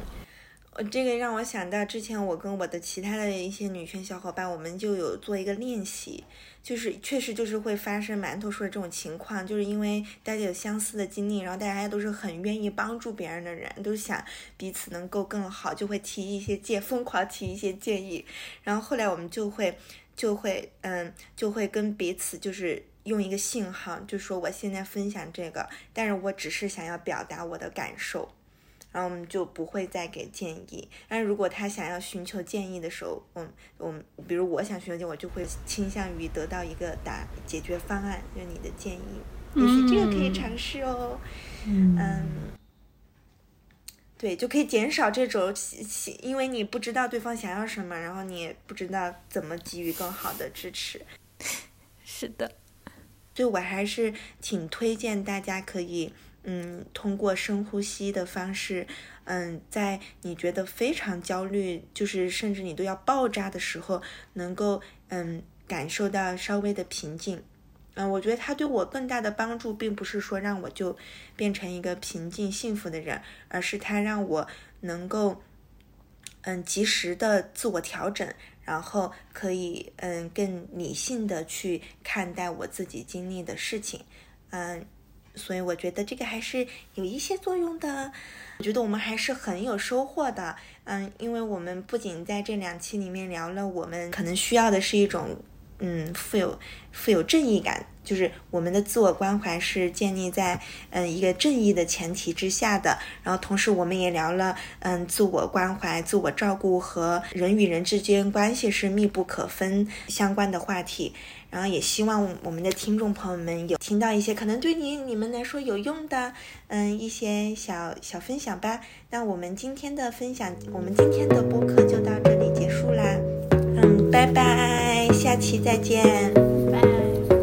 这个让我想到之前我跟我的其他的一些女权小伙伴，我们就有做一个练习。就是确实就是会发生馒头说的这种情况，就是因为大家有相似的经历，然后大家都是很愿意帮助别人的人，都想彼此能够更好，就会提一些建，疯狂提一些建议。然后后来我们就会就会嗯就会跟彼此就是用一个信号，就说我现在分享这个，但是我只是想要表达我的感受。然后我们就不会再给建议。但如果他想要寻求建议的时候，我我比如我想寻求建议，我就会倾向于得到一个答解决方案，就是你的建议，也许这个可以尝试哦。嗯，对，就可以减少这种，因为你不知道对方想要什么，然后你也不知道怎么给予更好的支持。是的，所以我还是挺推荐大家可以。嗯，通过深呼吸的方式，嗯，在你觉得非常焦虑，就是甚至你都要爆炸的时候，能够嗯感受到稍微的平静。嗯，我觉得它对我更大的帮助，并不是说让我就变成一个平静幸福的人，而是它让我能够嗯及时的自我调整，然后可以嗯更理性的去看待我自己经历的事情，嗯。所以我觉得这个还是有一些作用的，我觉得我们还是很有收获的，嗯，因为我们不仅在这两期里面聊了，我们可能需要的是一种，嗯，富有富有正义感。就是我们的自我关怀是建立在嗯一个正义的前提之下的，然后同时我们也聊了嗯自我关怀、自我照顾和人与人之间关系是密不可分相关的话题，然后也希望我们的听众朋友们有听到一些可能对你你们来说有用的嗯一些小小分享吧。那我们今天的分享，我们今天的播客就到这里结束啦，嗯，拜拜，下期再见。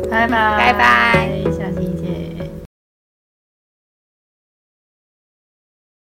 拜拜，拜拜。